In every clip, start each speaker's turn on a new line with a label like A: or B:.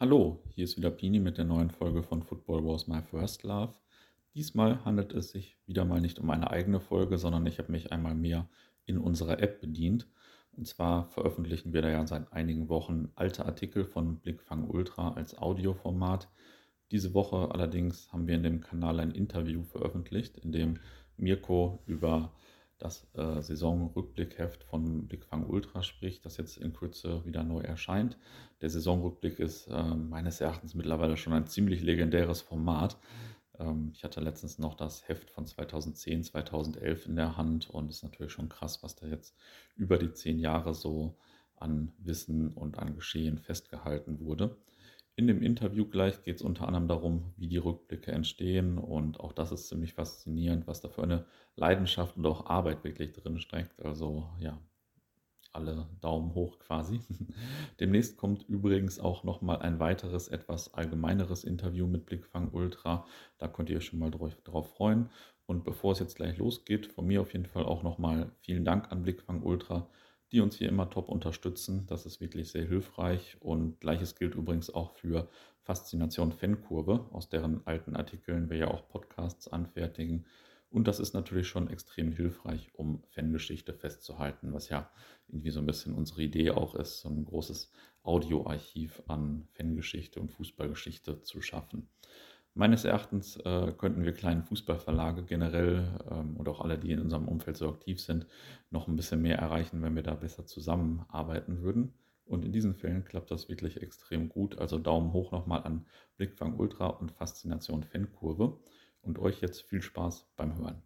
A: Hallo, hier ist wieder Pini mit der neuen Folge von Football Was My First Love. Diesmal handelt es sich wieder mal nicht um eine eigene Folge, sondern ich habe mich einmal mehr in unserer App bedient. Und zwar veröffentlichen wir da ja seit einigen Wochen alte Artikel von Blickfang Ultra als Audioformat. Diese Woche allerdings haben wir in dem Kanal ein Interview veröffentlicht, in dem Mirko über das äh, Saisonrückblickheft von Blickfang Ultra spricht, das jetzt in Kürze wieder neu erscheint. Der Saisonrückblick ist äh, meines Erachtens mittlerweile schon ein ziemlich legendäres Format. Ähm, ich hatte letztens noch das Heft von 2010, 2011 in der Hand und es ist natürlich schon krass, was da jetzt über die zehn Jahre so an Wissen und an Geschehen festgehalten wurde. In dem Interview gleich geht es unter anderem darum, wie die Rückblicke entstehen und auch das ist ziemlich faszinierend, was da für eine Leidenschaft und auch Arbeit wirklich drin steckt. Also ja, alle Daumen hoch quasi. Demnächst kommt übrigens auch nochmal ein weiteres, etwas allgemeineres Interview mit Blickfang Ultra. Da könnt ihr euch schon mal drauf freuen. Und bevor es jetzt gleich losgeht, von mir auf jeden Fall auch nochmal vielen Dank an Blickfang Ultra die uns hier immer top unterstützen. Das ist wirklich sehr hilfreich. Und gleiches gilt übrigens auch für Faszination Fankurve, aus deren alten Artikeln wir ja auch Podcasts anfertigen. Und das ist natürlich schon extrem hilfreich, um Fangeschichte festzuhalten, was ja irgendwie so ein bisschen unsere Idee auch ist, so ein großes Audioarchiv an Fangeschichte und Fußballgeschichte zu schaffen. Meines Erachtens äh, könnten wir kleinen Fußballverlage generell ähm, und auch alle, die in unserem Umfeld so aktiv sind, noch ein bisschen mehr erreichen, wenn wir da besser zusammenarbeiten würden. Und in diesen Fällen klappt das wirklich extrem gut. Also Daumen hoch nochmal an Blickfang Ultra und Faszination Fankurve. Und euch jetzt viel Spaß beim Hören.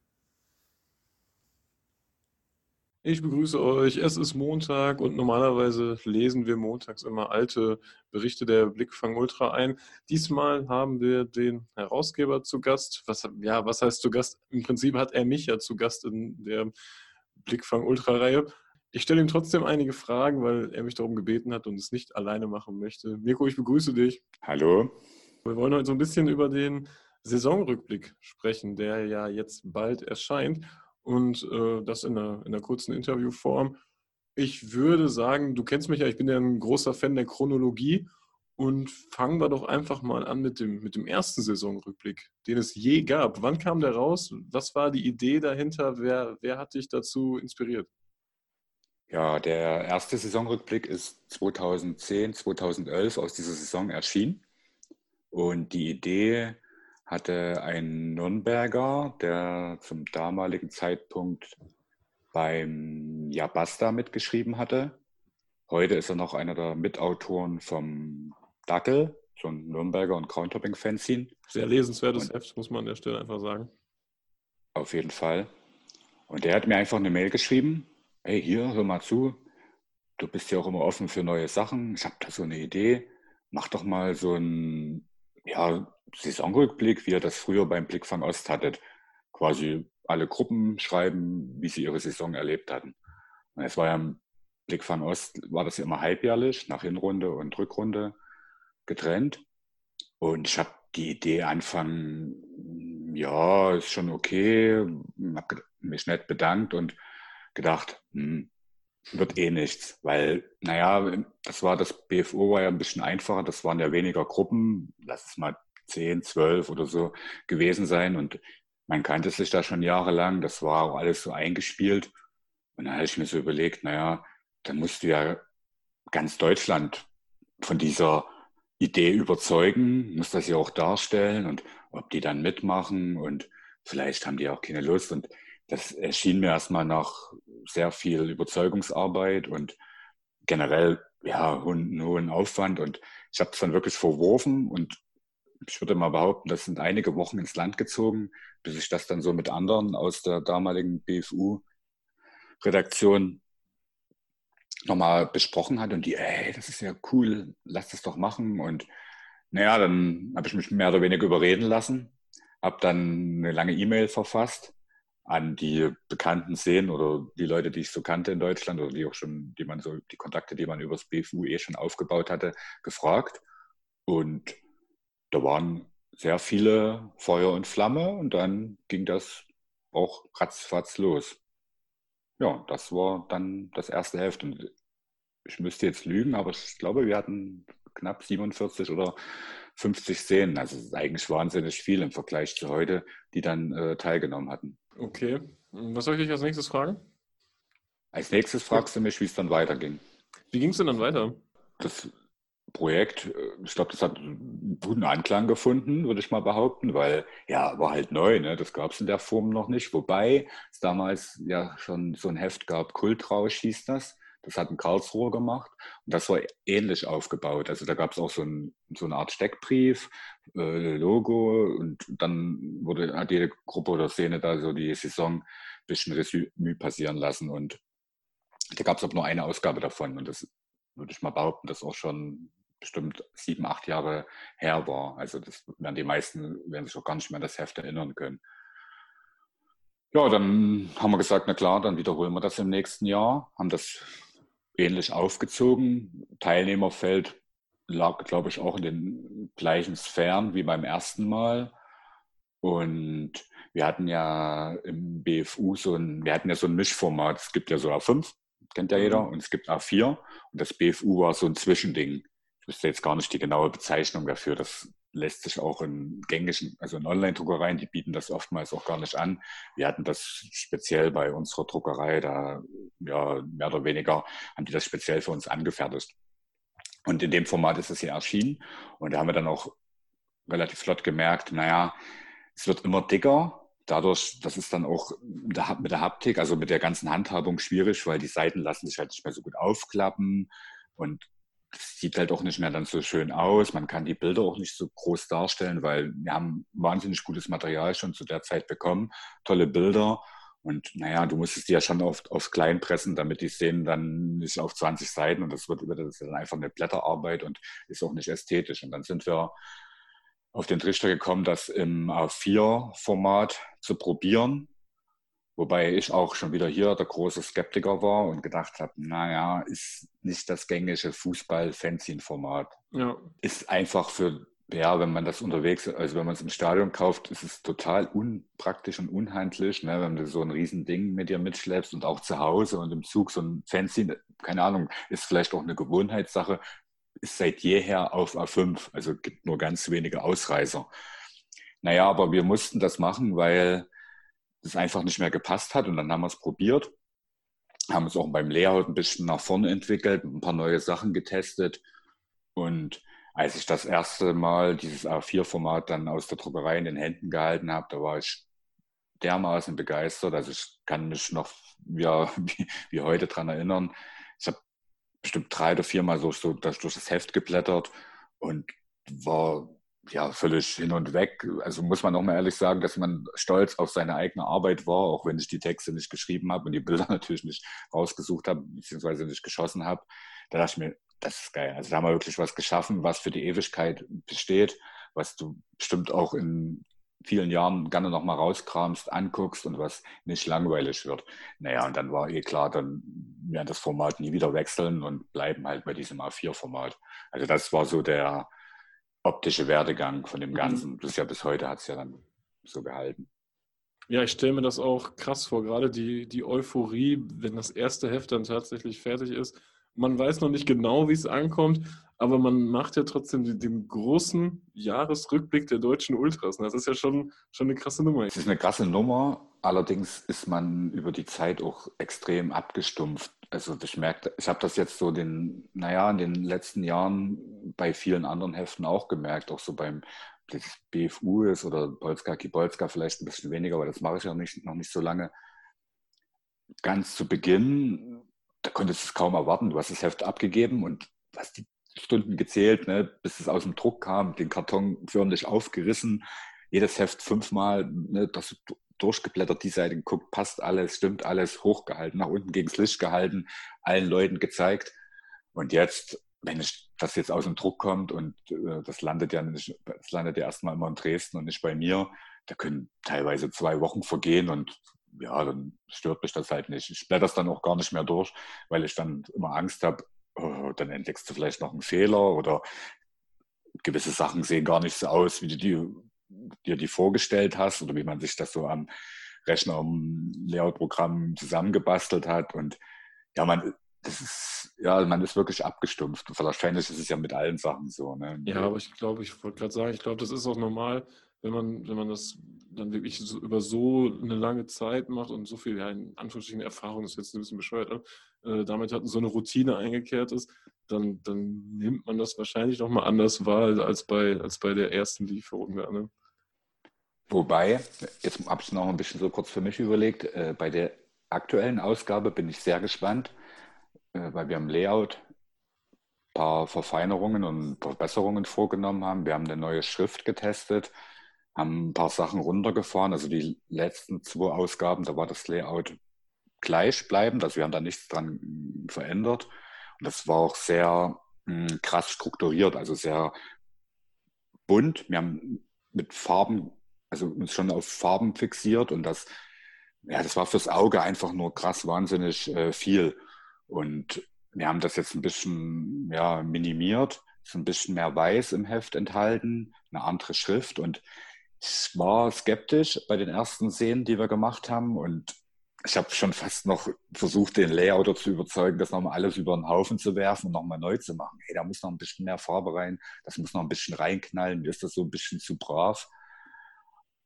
B: Ich begrüße euch. Es ist Montag und normalerweise lesen wir montags immer alte Berichte der Blickfang Ultra ein. Diesmal haben wir den Herausgeber zu Gast. Was, ja, was heißt zu Gast? Im Prinzip hat er mich ja zu Gast in der Blickfang Ultra Reihe. Ich stelle ihm trotzdem einige Fragen, weil er mich darum gebeten hat und es nicht alleine machen möchte. Mirko, ich begrüße dich.
C: Hallo.
B: Wir wollen heute so ein bisschen über den Saisonrückblick sprechen, der ja jetzt bald erscheint und äh, das in einer, in einer kurzen Interviewform. Ich würde sagen, du kennst mich ja, ich bin ja ein großer Fan der Chronologie und fangen wir doch einfach mal an mit dem, mit dem ersten Saisonrückblick, den es je gab. Wann kam der raus? Was war die Idee dahinter? Wer, wer hat dich dazu inspiriert?
C: Ja, der erste Saisonrückblick ist 2010, 2011 aus dieser Saison erschienen. Und die Idee hatte ein Nürnberger, der zum damaligen Zeitpunkt beim Jabasta mitgeschrieben hatte. Heute ist er noch einer der Mitautoren vom Dackel, so ein Nürnberger und Groundhopping-Fanzine.
B: Sehr lesenswertes und, Heft, muss man an der Stelle einfach sagen.
C: Auf jeden Fall. Und der hat mir einfach eine Mail geschrieben. Hey, hier, hör mal zu. Du bist ja auch immer offen für neue Sachen. Ich habe da so eine Idee. Mach doch mal so ein ja, Saisonrückblick, wie ihr das früher beim Blickfang Ost hattet. Quasi alle Gruppen schreiben, wie sie ihre Saison erlebt hatten. Und es war ja im Blickfang Ost, war das immer halbjährlich, nach Hinrunde und Rückrunde getrennt. Und ich habe die Idee anfangen, ja, ist schon okay, habe mich nett bedankt und gedacht, hm, wird eh nichts, weil, naja, das war das BFO war ja ein bisschen einfacher, das waren ja weniger Gruppen, lass es mal 10, 12 oder so gewesen sein und man kannte sich da schon jahrelang, das war auch alles so eingespielt. Und dann habe ich mir so überlegt, naja, dann musst du ja ganz Deutschland von dieser Idee überzeugen, muss das ja auch darstellen und ob die dann mitmachen und vielleicht haben die auch keine Lust und das erschien mir erstmal nach sehr viel Überzeugungsarbeit und generell ja einen hohen Aufwand. Und ich habe es dann wirklich verworfen und ich würde mal behaupten, das sind einige Wochen ins Land gezogen, bis ich das dann so mit anderen aus der damaligen BFU-Redaktion nochmal besprochen hatte und die, ey, das ist ja cool, lass das doch machen. Und naja, dann habe ich mich mehr oder weniger überreden lassen, habe dann eine lange E-Mail verfasst an die bekannten Szenen oder die Leute, die ich so kannte in Deutschland oder die auch schon, die man so, die Kontakte, die man übers BFU eh schon aufgebaut hatte, gefragt. Und da waren sehr viele Feuer und Flamme und dann ging das auch ratzfatz los. Ja, das war dann das erste Hälfte. Und ich müsste jetzt lügen, aber ich glaube, wir hatten knapp 47 oder 50 Szenen. Also eigentlich wahnsinnig viel im Vergleich zu heute, die dann äh, teilgenommen hatten.
B: Okay. Was soll ich dich als nächstes fragen?
C: Als nächstes fragst du mich, wie es dann weiterging.
B: Wie ging es denn dann weiter?
C: Das Projekt, äh, ich glaube, das hat einen guten Anklang gefunden, würde ich mal behaupten, weil ja, war halt neu, ne? das gab es in der Form noch nicht. Wobei es damals ja schon so ein Heft gab, Kultrausch hieß das. Das hat ein Karlsruhe gemacht und das war ähnlich aufgebaut. Also da gab es auch so, ein, so, eine Art Steckbrief, äh, Logo und dann wurde, hat jede Gruppe oder Szene da so die Saison ein bisschen Resümee passieren lassen und da gab es aber nur eine Ausgabe davon und das würde ich mal behaupten, das auch schon bestimmt sieben, acht Jahre her war. Also das werden die meisten werden sich auch gar nicht mehr an das Heft erinnern können. Ja, dann haben wir gesagt, na klar, dann wiederholen wir das im nächsten Jahr, haben das ähnlich aufgezogen. Teilnehmerfeld lag, glaube ich, auch in den gleichen Sphären wie beim ersten Mal. Und wir hatten ja im BFU so ein, wir hatten ja so ein Mischformat. Es gibt ja so A5, kennt ja jeder, mhm. und es gibt A4. Und das BFU war so ein Zwischending. Ich wüsste jetzt gar nicht die genaue Bezeichnung dafür. Das lässt sich auch in gängigen, also in Online-Druckereien, die bieten das oftmals auch gar nicht an. Wir hatten das speziell bei unserer Druckerei, da ja mehr oder weniger haben die das speziell für uns angefertigt. Und in dem Format ist es hier erschienen. Und da haben wir dann auch relativ flott gemerkt, naja, es wird immer dicker. Dadurch, das ist dann auch mit der Haptik, also mit der ganzen Handhabung schwierig, weil die Seiten lassen sich halt nicht mehr so gut aufklappen. Und sieht halt auch nicht mehr dann so schön aus. Man kann die Bilder auch nicht so groß darstellen, weil wir haben wahnsinnig gutes Material schon zu der Zeit bekommen, tolle Bilder. Und naja, du musstest die ja schon auf, aufs Klein pressen, damit die Szenen dann nicht auf 20 Seiten und das wird das ist dann einfach eine Blätterarbeit und ist auch nicht ästhetisch. Und dann sind wir auf den Trichter gekommen, das im A4-Format zu probieren. Wobei ich auch schon wieder hier der große Skeptiker war und gedacht habe, naja, ist nicht das gängige Fußball-Fanzine-Format. Ja. Ist einfach für, ja, wenn man das unterwegs, also wenn man es im Stadion kauft, ist es total unpraktisch und unhandlich, ne, wenn du so ein Riesending mit dir mitschleppst und auch zu Hause und im Zug so ein Fanzine, keine Ahnung, ist vielleicht auch eine Gewohnheitssache, ist seit jeher auf A5, also gibt nur ganz wenige Ausreißer. Naja, aber wir mussten das machen, weil das einfach nicht mehr gepasst hat. Und dann haben wir es probiert, haben es auch beim Layout ein bisschen nach vorne entwickelt, ein paar neue Sachen getestet. Und als ich das erste Mal dieses A4-Format dann aus der Druckerei in den Händen gehalten habe, da war ich dermaßen begeistert. Also ich kann mich noch ja, wie, wie heute dran erinnern. Ich habe bestimmt drei oder viermal so, so durch das Heft geblättert und war ja, völlig hin und weg. Also muss man auch mal ehrlich sagen, dass man stolz auf seine eigene Arbeit war, auch wenn ich die Texte nicht geschrieben habe und die Bilder natürlich nicht rausgesucht habe, beziehungsweise nicht geschossen habe. Da dachte ich mir, das ist geil. Also da haben wir wirklich was geschaffen, was für die Ewigkeit besteht, was du bestimmt auch in vielen Jahren gerne nochmal rauskramst, anguckst und was nicht langweilig wird. Naja, und dann war eh klar, dann werden das Format nie wieder wechseln und bleiben halt bei diesem A4-Format. Also das war so der, optische Werdegang von dem mhm. Ganzen. Das ist ja bis heute hat es ja dann so gehalten.
B: Ja, ich stelle mir das auch krass vor, gerade die, die Euphorie, wenn das erste Heft dann tatsächlich fertig ist. Man weiß noch nicht genau, wie es ankommt, aber man macht ja trotzdem den, den großen Jahresrückblick der deutschen Ultras. Das ist ja schon, schon eine krasse Nummer.
C: Es ist eine krasse Nummer, allerdings ist man über die Zeit auch extrem abgestumpft. Also ich merke, ich habe das jetzt so den, naja, in den letzten Jahren bei vielen anderen Heften auch gemerkt, auch so beim BFU ist oder Bolska Kibolska vielleicht ein bisschen weniger, aber das mache ich ja nicht, noch nicht so lange. Ganz zu Beginn, da konntest du es kaum erwarten, du hast das Heft abgegeben und hast die Stunden gezählt, ne, bis es aus dem Druck kam, den Karton förmlich aufgerissen, jedes Heft fünfmal, ne, dass du durchgeblättert, die Seite geguckt, passt alles, stimmt alles, hochgehalten, nach unten gegen das Licht gehalten, allen Leuten gezeigt. Und jetzt, wenn ich, das jetzt aus dem Druck kommt und äh, das landet ja nicht, das landet ja erstmal immer in Dresden und nicht bei mir, da können teilweise zwei Wochen vergehen und ja, dann stört mich das halt nicht. Ich blätter das dann auch gar nicht mehr durch, weil ich dann immer Angst habe, oh, dann entdeckst du vielleicht noch einen Fehler oder gewisse Sachen sehen gar nicht so aus, wie du die dir die vorgestellt hast oder wie man sich das so am Rechner im Layout-Programm zusammengebastelt hat. Und ja, man ist, ja, man ist wirklich abgestumpft. Wahrscheinlich ist es ja mit allen Sachen so. Ne?
B: Ja, aber ich glaube, ich wollte gerade sagen, ich glaube, das ist auch normal, wenn man, wenn man das dann wirklich so über so eine lange Zeit macht und so viel, ja, in Anführungsstrichen Erfahrung ist jetzt ein bisschen bescheuert, ne? äh, damit hat so eine Routine eingekehrt ist, dann, dann nimmt man das wahrscheinlich nochmal anders wahr als bei, als bei der ersten Lieferung. Ne?
C: Wobei, jetzt habe ich noch ein bisschen so kurz für mich überlegt, äh, bei der aktuellen Ausgabe bin ich sehr gespannt, äh, weil wir im Layout ein paar Verfeinerungen und Verbesserungen vorgenommen haben. Wir haben eine neue Schrift getestet, haben ein paar Sachen runtergefahren. Also die letzten zwei Ausgaben, da war das Layout gleichbleibend, also wir haben da nichts dran verändert. Und das war auch sehr mh, hm, krass strukturiert, also sehr bunt. Wir haben mit Farben, also uns schon auf Farben fixiert und das, ja, das war fürs Auge einfach nur krass wahnsinnig äh, viel. Und wir haben das jetzt ein bisschen ja, minimiert, ist ein bisschen mehr weiß im Heft enthalten, eine andere Schrift und ich war skeptisch bei den ersten Szenen, die wir gemacht haben und ich habe schon fast noch versucht, den Layouter zu überzeugen, das nochmal alles über den Haufen zu werfen und nochmal neu zu machen. Hey, da muss noch ein bisschen mehr Farbe rein, das muss noch ein bisschen reinknallen, mir ist das so ein bisschen zu brav.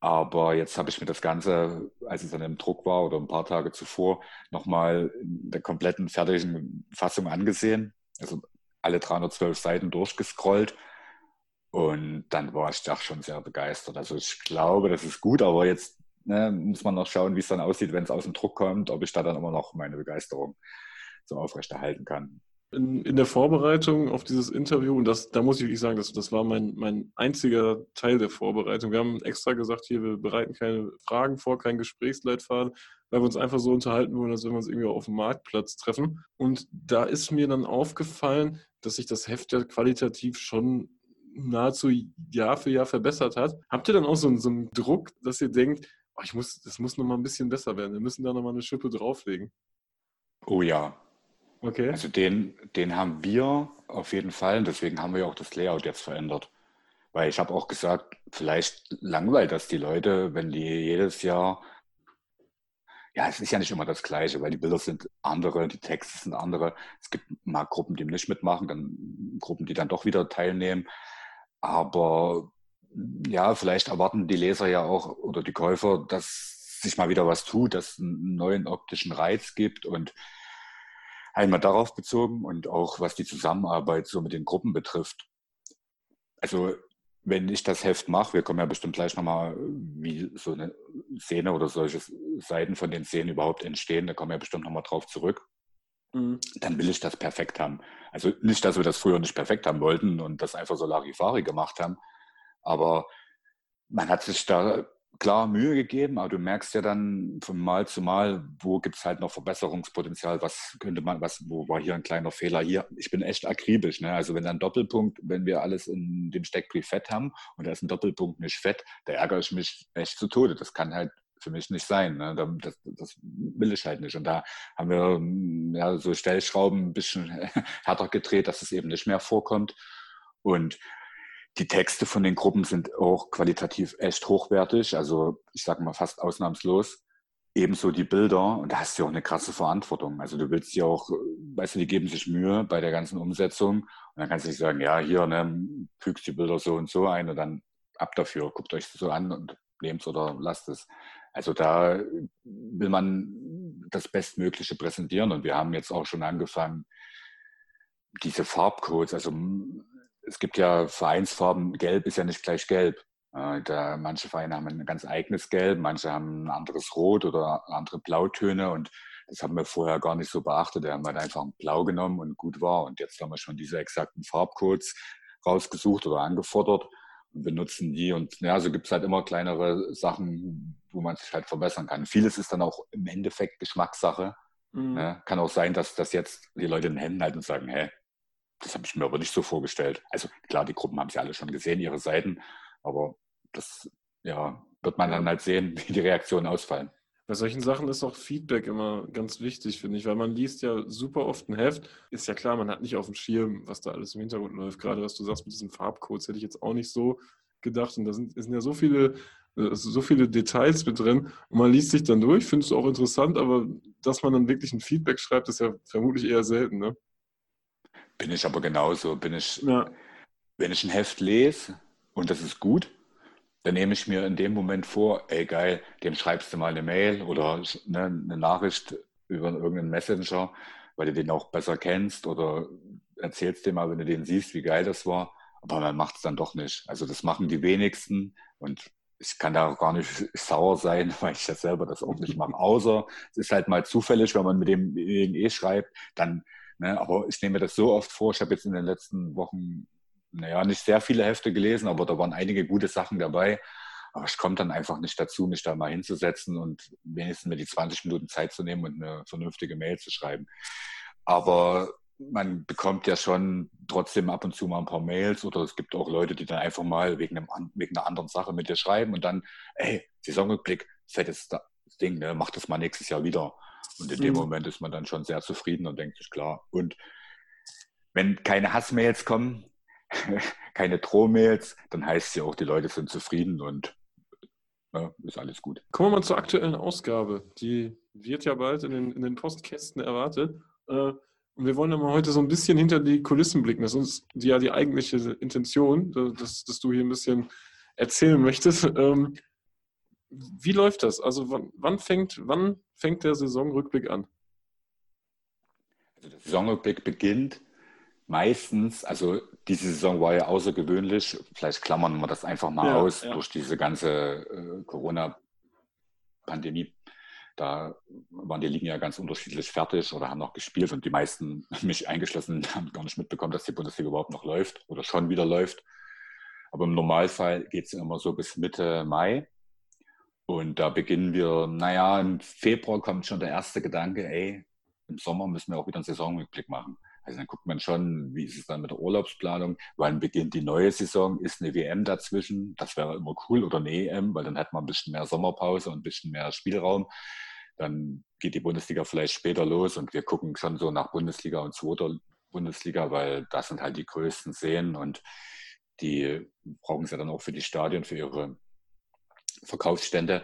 C: Aber jetzt habe ich mir das Ganze, als es dann im Druck war oder ein paar Tage zuvor, nochmal in der kompletten fertigen Fassung angesehen. Also alle 312 Seiten durchgescrollt. Und dann war ich doch schon sehr begeistert. Also ich glaube, das ist gut, aber jetzt ne, muss man noch schauen, wie es dann aussieht, wenn es aus dem Druck kommt, ob ich da dann immer noch meine Begeisterung so aufrechterhalten kann
B: in, in, der Vorbereitung auf dieses Interview, und das, da muss ich wirklich sagen, das, das war mein, mein einziger Teil der Vorbereitung. Wir haben extra gesagt, hier, wir bereiten keine Fragen vor, keinen Gesprächsleitfaden, weil wir uns einfach so unterhalten wollen, als wenn wir uns irgendwie auf dem Marktplatz treffen. Und da ist mir dann aufgefallen, dass sich das Heft ja qualitativ schon nahezu Jahr für Jahr verbessert hat. Habt ihr dann auch so, so einen Druck, dass ihr denkt, oh, ich muss, das muss noch mal ein bisschen besser werden, wir müssen da noch mal eine Schippe drauflegen?
C: Oh ja, Okay. Also den, den haben wir auf jeden Fall und deswegen haben wir ja auch das Layout jetzt verändert. Weil ich habe auch gesagt, vielleicht langweilt das die Leute, wenn die jedes Jahr, ja, es ist ja nicht immer das Gleiche, weil die Bilder sind andere, die Texte sind andere. Es gibt mal Gruppen, die nicht mitmachen, dann Gruppen, die dann doch wieder teilnehmen. Aber ja, vielleicht erwarten die Leser ja auch oder die Käufer, dass sich mal wieder was tut, dass es einen neuen optischen Reiz gibt und einmal darauf bezogen und auch was die Zusammenarbeit so mit den Gruppen betrifft. Also wenn ich das Heft mache, wir kommen ja bestimmt gleich nochmal, wie so eine Szene oder solche Seiten von den Szenen überhaupt entstehen, da kommen wir bestimmt nochmal drauf zurück. Mhm. Dann will ich das perfekt haben. Also nicht, dass wir das früher nicht perfekt haben wollten und das einfach so Larifari gemacht haben, aber man hat sich da klar Mühe gegeben, aber du merkst ja dann von Mal zu Mal, wo gibt es halt noch Verbesserungspotenzial, was könnte man, was, wo war hier ein kleiner Fehler hier. Ich bin echt akribisch. Ne? Also wenn dann Doppelpunkt, wenn wir alles in dem Steckbrief fett haben und da ist ein Doppelpunkt nicht fett, da ärgere ich mich echt zu Tode. Das kann halt für mich nicht sein. Ne? Das, das, will ich halt nicht. Und da haben wir ja, so Stellschrauben ein bisschen härter gedreht, dass es eben nicht mehr vorkommt. Und die Texte von den Gruppen sind auch qualitativ echt hochwertig, also ich sage mal fast ausnahmslos. Ebenso die Bilder und da hast du auch eine krasse Verantwortung. Also du willst ja auch, weißt du, die geben sich Mühe bei der ganzen Umsetzung und dann kannst du nicht sagen, ja, hier, ne, fügst die Bilder so und so ein und dann ab dafür, guckt euch so an und nehmt oder lasst es. Also da will man das Bestmögliche präsentieren und wir haben jetzt auch schon angefangen, diese Farbcodes, also es gibt ja Vereinsfarben, gelb ist ja nicht gleich gelb. Da, manche Vereine haben ein ganz eigenes Gelb, manche haben ein anderes Rot oder andere Blautöne und das haben wir vorher gar nicht so beachtet. Da haben wir einfach ein Blau genommen und gut war. Und jetzt haben wir schon diese exakten Farbcodes rausgesucht oder angefordert und benutzen die. Und ja, so gibt es halt immer kleinere Sachen, wo man sich halt verbessern kann. Vieles ist dann auch im Endeffekt Geschmackssache. Mhm. Ja, kann auch sein, dass das jetzt die Leute in den Händen halten und sagen, hä, das habe ich mir aber nicht so vorgestellt. Also klar, die Gruppen haben sie alle schon gesehen, ihre Seiten, aber das ja, wird man dann halt sehen, wie die Reaktionen ausfallen.
B: Bei solchen Sachen ist auch Feedback immer ganz wichtig, finde ich, weil man liest ja super oft ein Heft. Ist ja klar, man hat nicht auf dem Schirm, was da alles im Hintergrund läuft. Gerade was du sagst mit diesen Farbcodes, hätte ich jetzt auch nicht so gedacht. Und da sind, sind ja so viele so viele Details mit drin und man liest sich dann durch, findest du auch interessant, aber dass man dann wirklich ein Feedback schreibt, ist ja vermutlich eher selten, ne?
C: Bin ich aber genauso. Bin ich, ja. wenn ich ein Heft lese und das ist gut, dann nehme ich mir in dem Moment vor, ey geil, dem schreibst du mal eine Mail oder ne, eine Nachricht über irgendeinen Messenger, weil du den auch besser kennst oder erzählst dir mal, wenn du den siehst, wie geil das war. Aber man macht es dann doch nicht. Also das machen die wenigsten und ich kann da auch gar nicht sauer sein, weil ich das selber das auch nicht mache. Außer es ist halt mal zufällig, wenn man mit dem eh schreibt, dann, ne, aber ich nehme das so oft vor, ich habe jetzt in den letzten Wochen, naja, nicht sehr viele Hefte gelesen, aber da waren einige gute Sachen dabei. Aber ich komme dann einfach nicht dazu, mich da mal hinzusetzen und wenigstens mir die 20 Minuten Zeit zu nehmen und eine vernünftige Mail zu schreiben. Aber man bekommt ja schon trotzdem ab und zu mal ein paar Mails oder es gibt auch Leute, die dann einfach mal wegen, einem, wegen einer anderen Sache mit dir schreiben und dann, ey, Saisonrückblick, fettes Ding, ne, mach das mal nächstes Jahr wieder. Und in mhm. dem Moment ist man dann schon sehr zufrieden und denkt sich, klar. Und wenn keine Hassmails kommen, keine Drohmails, dann heißt es ja auch, die Leute sind zufrieden und ja, ist alles gut.
B: Kommen wir mal zur aktuellen Ausgabe. Die wird ja bald in den, in den Postkästen erwartet. Äh, und wir wollen aber heute so ein bisschen hinter die Kulissen blicken. Das ist ja die eigentliche Intention, dass, dass du hier ein bisschen erzählen möchtest. Wie läuft das? Also wann, wann, fängt, wann fängt der Saisonrückblick an?
C: Also der Saisonrückblick beginnt meistens, also diese Saison war ja außergewöhnlich, vielleicht klammern wir das einfach mal ja, aus, ja. durch diese ganze äh, Corona-Pandemie da waren die Ligen ja ganz unterschiedlich fertig oder haben noch gespielt und die meisten, mich eingeschlossen, haben gar nicht mitbekommen, dass die Bundesliga überhaupt noch läuft oder schon wieder läuft. Aber im Normalfall geht es immer so bis Mitte Mai. Und da beginnen wir, naja, im Februar kommt schon der erste Gedanke, ey, im Sommer müssen wir auch wieder einen Saisonrückblick machen. Also dann guckt man schon, wie ist es dann mit der Urlaubsplanung, wann beginnt die neue Saison, ist eine WM dazwischen, das wäre immer cool, oder eine EM, weil dann hat man ein bisschen mehr Sommerpause und ein bisschen mehr Spielraum. Dann geht die Bundesliga vielleicht später los und wir gucken schon so nach Bundesliga und zweiter Bundesliga, weil das sind halt die größten Seen und die brauchen sie dann auch für die Stadien, für ihre Verkaufsstände.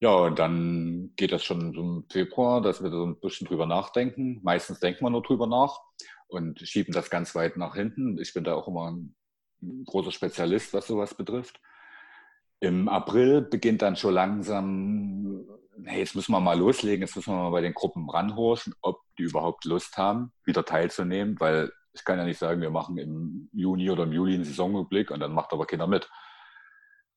C: Ja, und dann geht das schon im Februar, dass wir so ein bisschen drüber nachdenken. Meistens denkt man nur drüber nach und schieben das ganz weit nach hinten. Ich bin da auch immer ein großer Spezialist, was sowas betrifft. Im April beginnt dann schon langsam, hey, jetzt müssen wir mal loslegen, jetzt müssen wir mal bei den Gruppen ranhorchen, ob die überhaupt Lust haben, wieder teilzunehmen, weil ich kann ja nicht sagen, wir machen im Juni oder im Juli einen Saisonrückblick und dann macht aber keiner mit.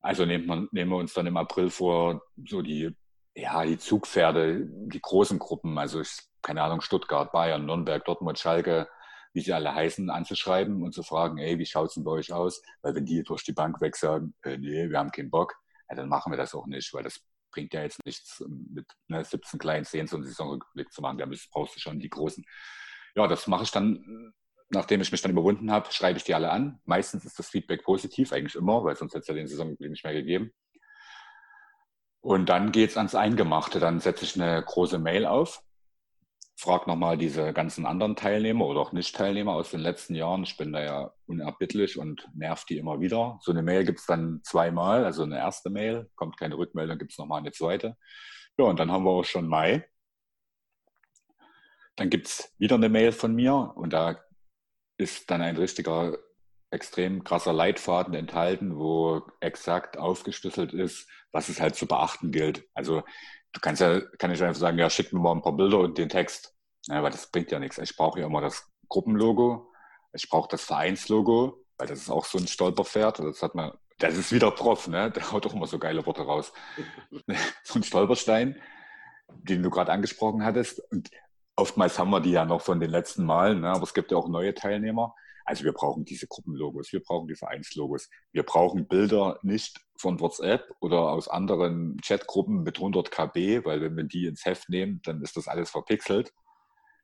C: Also nehmen wir, nehmen wir uns dann im April vor, so die, ja, die Zugpferde, die großen Gruppen, also ich, keine Ahnung, Stuttgart, Bayern, Nürnberg, Dortmund, Schalke, wie sie alle heißen, anzuschreiben und zu fragen, ey, wie schaut es denn bei euch aus? Weil wenn die durch die Bank weg sagen, äh, nee, wir haben keinen Bock, ja, dann machen wir das auch nicht, weil das bringt ja jetzt nichts, mit ne, 17 kleinen Szenen so einen Saisonrückblick zu machen. Da brauchst du schon die großen. Ja, das mache ich dann nachdem ich mich dann überwunden habe, schreibe ich die alle an. Meistens ist das Feedback positiv, eigentlich immer, weil sonst hätte es ja den Saisonbeginn nicht mehr gegeben. Und dann geht es ans Eingemachte. Dann setze ich eine große Mail auf, frage nochmal diese ganzen anderen Teilnehmer oder auch Nicht-Teilnehmer aus den letzten Jahren. Ich bin da ja unerbittlich und nerv die immer wieder. So eine Mail gibt es dann zweimal, also eine erste Mail, kommt keine Rückmeldung, gibt es nochmal eine zweite. Ja, und dann haben wir auch schon Mai. Dann gibt es wieder eine Mail von mir und da ist dann ein richtiger, extrem krasser Leitfaden enthalten, wo exakt aufgeschlüsselt ist, was es halt zu beachten gilt. Also du kannst ja, kann ich einfach sagen, ja, schick mir mal ein paar Bilder und den Text. Ja, aber das bringt ja nichts. Ich brauche ja immer das Gruppenlogo, ich brauche das Vereinslogo, weil das ist auch so ein Stolperpferd. Das hat man, das ist wieder Prof, ne? Der haut doch immer so geile Worte raus. so ein Stolperstein, den du gerade angesprochen hattest. Und oftmals haben wir die ja noch von den letzten Malen, ne? aber es gibt ja auch neue Teilnehmer. Also wir brauchen diese Gruppenlogos, wir brauchen die Vereinslogos, wir brauchen Bilder nicht von WhatsApp oder aus anderen Chatgruppen mit 100 KB, weil wenn wir die ins Heft nehmen, dann ist das alles verpixelt.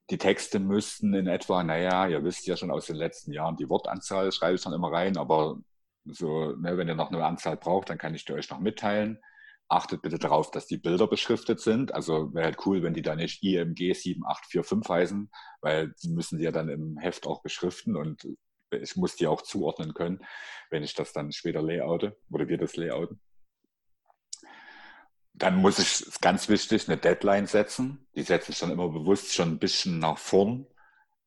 C: Die Texte müssten in etwa, naja, ihr wisst ja schon aus den letzten Jahren, die Wortanzahl schreibe ich dann immer rein, aber so, ne, wenn ihr noch eine Anzahl braucht, dann kann ich die euch noch mitteilen achtet bitte darauf, dass die Bilder beschriftet sind. Also wäre halt cool, wenn die da nicht IMG 7845 heißen, weil die müssen die ja dann im Heft auch beschriften und ich muss die auch zuordnen können, wenn ich das dann später layoute oder wir das layouten. dann muss ich, ist ganz wichtig, eine Deadline setzen. Die setze ich dann immer bewusst schon ein bisschen nach vorn,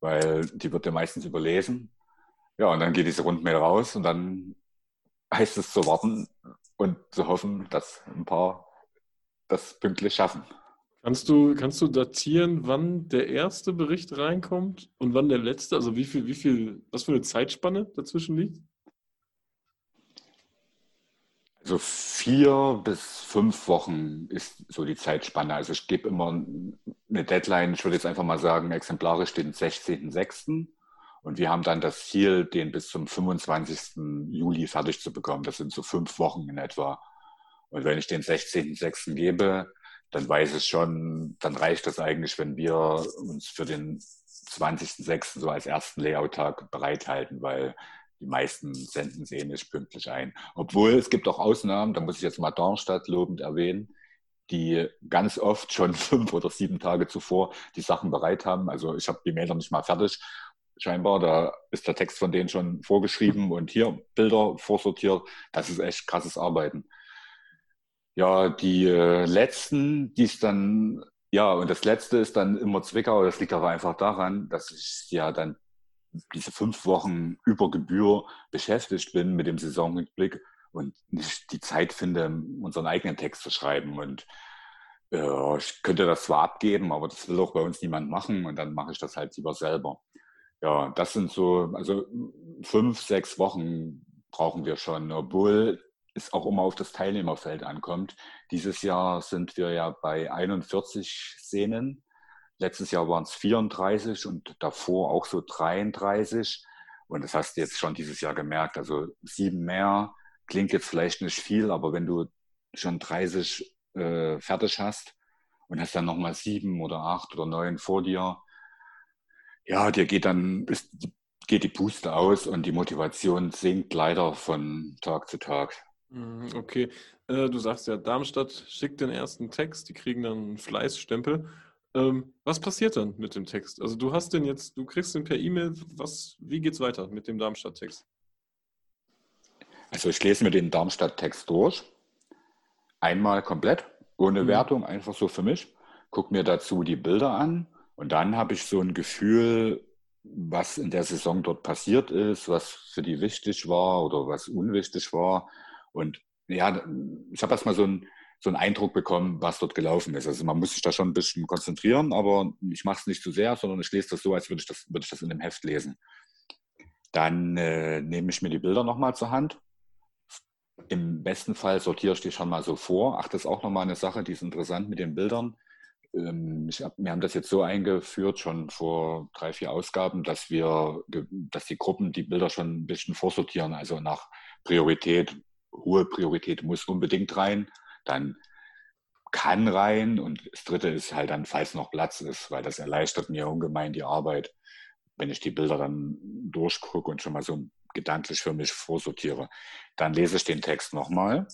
C: weil die wird ja meistens überlesen. Ja, und dann geht diese Rundmail raus und dann heißt es zu warten und zu hoffen, dass ein paar das pünktlich schaffen.
B: Kannst du, kannst du datieren, wann der erste Bericht reinkommt und wann der letzte? Also wie viel, wie viel, was für eine Zeitspanne dazwischen liegt?
C: Also vier bis fünf Wochen ist so die Zeitspanne. Also ich gebe immer eine Deadline, ich würde jetzt einfach mal sagen, exemplarisch den 16.06. Und wir haben dann das Ziel, den bis zum 25. Juli fertig zu bekommen. Das sind so fünf Wochen in etwa. Und wenn ich den 16.06. gebe, dann weiß ich schon, dann reicht das eigentlich, wenn wir uns für den 20.06. so als ersten Layout-Tag bereithalten, weil die meisten senden sie eh nicht pünktlich ein. Obwohl es gibt auch Ausnahmen, da muss ich jetzt mal Darmstadt lobend erwähnen, die ganz oft schon fünf oder sieben Tage zuvor die Sachen bereit haben. Also ich habe die Mail noch nicht mal fertig. Scheinbar, da ist der Text von denen schon vorgeschrieben und hier Bilder vorsortiert. Das ist echt krasses Arbeiten. Ja, die äh, letzten, die es dann, ja, und das letzte ist dann immer Zwickau. Das liegt aber einfach daran, dass ich ja dann diese fünf Wochen über Gebühr beschäftigt bin mit dem Saisonrückblick und nicht die Zeit finde, unseren eigenen Text zu schreiben. Und äh, ich könnte das zwar abgeben, aber das will auch bei uns niemand machen und dann mache ich das halt lieber selber. Ja, das sind so, also fünf, sechs Wochen brauchen wir schon, obwohl es auch immer auf das Teilnehmerfeld ankommt. Dieses Jahr sind wir ja bei 41 Szenen Letztes Jahr waren es 34 und davor auch so 33. Und das hast du jetzt schon dieses Jahr gemerkt. Also sieben mehr klingt jetzt vielleicht nicht viel, aber wenn du schon 30 äh, fertig hast und hast dann nochmal sieben oder acht oder neun vor dir, ja, dir geht dann ist, geht die Puste aus und die Motivation sinkt leider von Tag zu Tag.
B: Mhm, okay, äh, du sagst ja, Darmstadt schickt den ersten Text, die kriegen dann einen Fleißstempel. Ähm, was passiert dann mit dem Text? Also du hast den jetzt, du kriegst den per E-Mail. Was, wie geht's weiter mit dem Darmstadt-Text?
C: Also ich lese mir den Darmstadt-Text durch. Einmal komplett, ohne mhm. Wertung, einfach so für mich. Guck mir dazu die Bilder an und dann habe ich so ein Gefühl, was in der Saison dort passiert ist, was für die wichtig war oder was unwichtig war. Und ja, ich habe erstmal so ein, so einen Eindruck bekommen, was dort gelaufen ist. Also man muss sich da schon ein bisschen konzentrieren, aber ich mache es nicht zu sehr, sondern ich lese das so, als würde ich das, würde ich das in dem Heft lesen. Dann äh, nehme ich mir die Bilder nochmal zur Hand. Im besten Fall sortiere ich die schon mal so vor. Ach, das ist auch nochmal eine Sache, die ist interessant mit den Bildern. Ähm, hab, wir haben das jetzt so eingeführt, schon vor drei, vier Ausgaben, dass wir, dass die Gruppen die Bilder schon ein bisschen vorsortieren, also nach Priorität. Hohe Priorität muss unbedingt rein dann kann rein und das dritte ist halt dann, falls noch Platz ist, weil das erleichtert mir ungemein die Arbeit, wenn ich die Bilder dann durchgucke und schon mal so gedanklich für mich vorsortiere. Dann lese ich den Text nochmal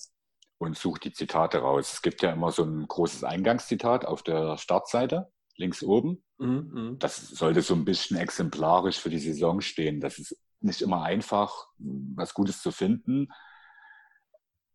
C: und suche die Zitate raus. Es gibt ja immer so ein großes Eingangszitat auf der Startseite, links oben. Mhm, mhm. Das sollte so ein bisschen exemplarisch für die Saison stehen. Das ist nicht immer einfach, was Gutes zu finden.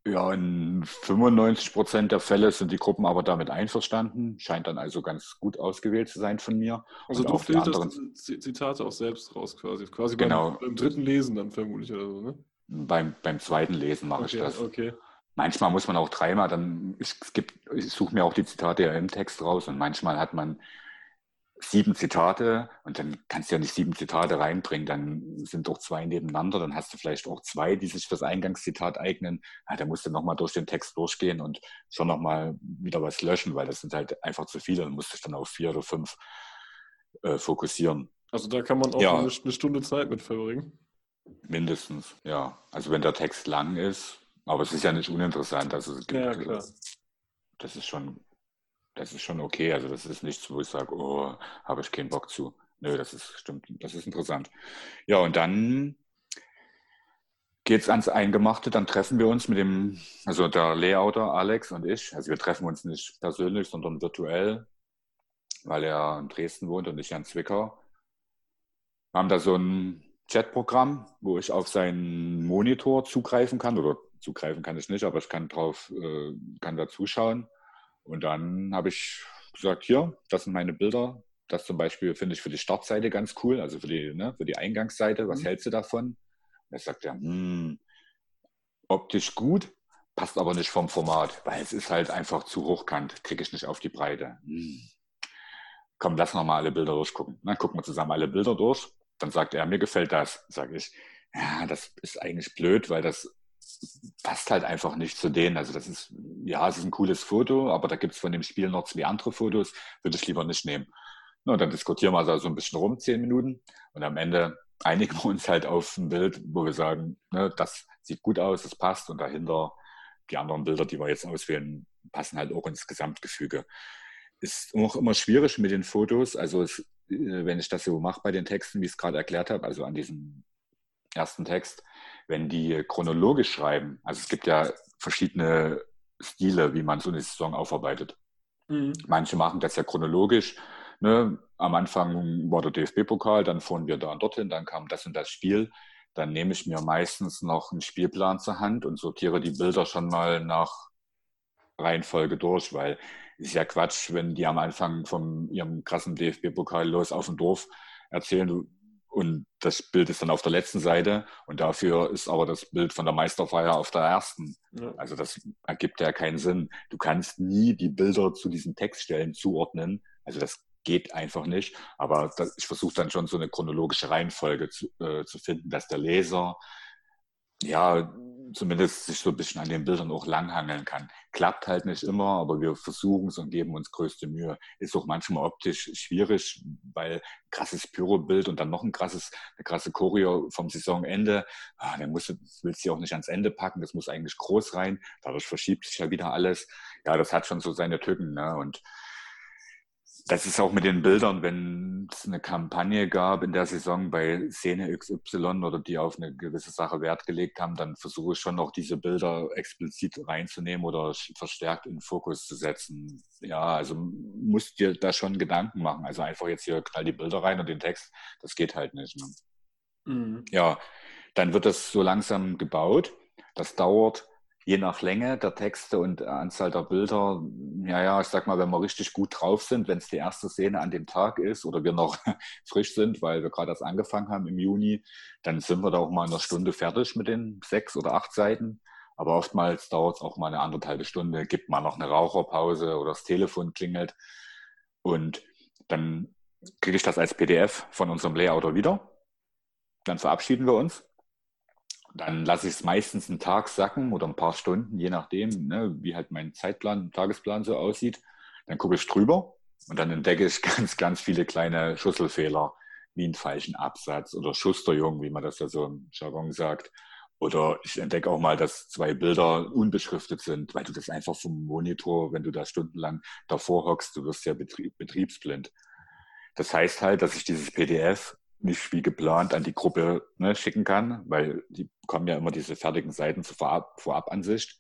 C: Ja, in 95 Prozent der Fälle sind die Gruppen aber damit einverstanden. Scheint dann also ganz gut ausgewählt zu sein von mir.
B: Also Und du filterst Zitate auch selbst raus quasi. Quasi genau. beim, beim, dritten Lesen dann vermutlich oder so, ne?
C: Beim, beim zweiten Lesen mache
B: okay,
C: ich das.
B: Okay.
C: Manchmal muss man auch dreimal, dann, ich, es gibt, ich suche mir auch die Zitate ja im Text raus und manchmal hat man sieben Zitate und dann kannst du ja nicht sieben Zitate reinbringen, dann sind doch zwei nebeneinander, dann hast du vielleicht auch zwei, die sich fürs Eingangszitat eignen. Ja, da musst du nochmal durch den Text durchgehen und schon nochmal wieder was löschen, weil das sind halt einfach zu viele und musst dich dann auf vier oder fünf äh, fokussieren.
B: Also da kann man auch ja. eine, eine Stunde Zeit mit verbringen.
C: Mindestens, ja. Also wenn der Text lang ist, aber es ist ja nicht uninteressant. Also es gibt, ja, klar. Das ist schon das ist schon okay. Also das ist nichts, wo ich sage, oh, habe ich keinen Bock zu. Nö, das ist stimmt, das ist interessant. Ja, und dann geht es ans Eingemachte, dann treffen wir uns mit dem, also der Layouter Alex und ich. Also wir treffen uns nicht persönlich, sondern virtuell, weil er in Dresden wohnt und ich in Zwickau. Wir haben da so ein Chatprogramm, wo ich auf seinen Monitor zugreifen kann oder zugreifen kann ich nicht, aber ich kann drauf, äh, kann da zuschauen Und dann habe ich gesagt, hier, das sind meine Bilder. Das zum Beispiel finde ich für die Startseite ganz cool, also für die, ne, für die Eingangsseite. Was mhm. hältst du davon? Und er sagt ja, hm, optisch gut, passt aber nicht vom Format, weil es ist halt einfach zu hochkant, kriege ich nicht auf die Breite. Hm. Komm, lass noch mal alle Bilder durchgucken. Dann gucken wir zusammen alle Bilder durch. Dann sagt er, mir gefällt das. Sage ich, ja, das ist eigentlich blöd, weil das passt halt einfach nicht zu denen. Also das ist, ja, es ist ein cooles Foto, aber da gibt es von dem Spiel noch zwei andere Fotos, würde ich lieber nicht nehmen. Und dann diskutieren wir da so ein bisschen rum, zehn Minuten. Und am Ende einigen wir uns halt auf ein Bild, wo wir sagen, ne, das sieht gut aus, das passt. Und dahinter die anderen Bilder, die wir jetzt auswählen, passen halt auch ins Gesamtgefüge. Ist auch immer schwierig mit den Fotos. Also es, äh, wenn ich das so mache bei den Texten, wie ich es gerade erklärt habe, also an diesem ersten Text, wenn die chronologisch schreiben, also es gibt ja verschiedene Stile, wie man so eine Saison aufarbeitet. Mhm. Manche machen das ja chronologisch. Ne? Am Anfang war der DFB-Pokal, dann fuhren wir da und dorthin, dann kam das und das Spiel. Dann nehme ich mir meistens noch einen Spielplan zur Hand und sortiere die Bilder schon mal nach Reihenfolge durch, weil es ist ja Quatsch, wenn die am Anfang von ihrem krassen DFB-Pokal los auf dem Dorf erzählen, und das Bild ist dann auf der letzten Seite und dafür ist aber das Bild von der Meisterfeier auf der ersten. Ja. Also das ergibt ja keinen Sinn. Du kannst nie die Bilder zu diesen Textstellen zuordnen. Also das geht einfach nicht. Aber das, ich versuche dann schon so eine chronologische Reihenfolge zu, äh, zu finden, dass der Leser ja zumindest sich so ein bisschen an den Bildern auch langhangeln kann. Klappt halt nicht immer, aber wir versuchen es und geben uns größte Mühe. Ist auch manchmal optisch schwierig, weil krasses Pyro-Bild und dann noch ein krasses, eine krasse Choreo vom Saisonende. Ah, musst du, willst du auch nicht ans Ende packen, das muss eigentlich groß rein. Dadurch verschiebt sich ja wieder alles. Ja, das hat schon so seine Tücken. Ne? Und das ist auch mit den Bildern, wenn es eine Kampagne gab in der Saison bei Szene XY oder die auf eine gewisse Sache Wert gelegt haben, dann versuche ich schon auch diese Bilder explizit reinzunehmen oder verstärkt in den Fokus zu setzen. Ja, also musst dir da schon Gedanken machen. Also einfach jetzt hier knall die Bilder rein und den Text, das geht halt nicht. Ne? Mhm. Ja, dann wird das so langsam gebaut. Das dauert je nach Länge der Texte und Anzahl der Bilder, ja, ja, ich sag mal, wenn wir richtig gut drauf sind, wenn es die erste Szene an dem Tag ist oder wir noch frisch sind, weil wir gerade erst angefangen haben im Juni, dann sind wir da auch mal in einer Stunde fertig mit den sechs oder acht Seiten. Aber oftmals dauert es auch mal eine anderthalbe Stunde, gibt mal noch eine Raucherpause oder das Telefon klingelt. Und dann kriege ich das als PDF von unserem Layouter wieder. Dann verabschieden wir uns dann lasse ich es meistens einen Tag sacken oder ein paar Stunden, je nachdem, ne, wie halt mein Zeitplan, Tagesplan so aussieht. Dann gucke ich drüber und dann entdecke ich ganz, ganz viele kleine Schusselfehler, wie einen falschen Absatz oder Schusterjung, wie man das ja so im Jargon sagt. Oder ich entdecke auch mal, dass zwei Bilder unbeschriftet sind, weil du das einfach vom Monitor, wenn du da stundenlang davor hockst, du wirst ja betrieb, betriebsblind. Das heißt halt, dass ich dieses PDF nicht wie geplant an die Gruppe ne, schicken kann, weil die bekommen ja immer diese fertigen Seiten zur Vorab Vorabansicht,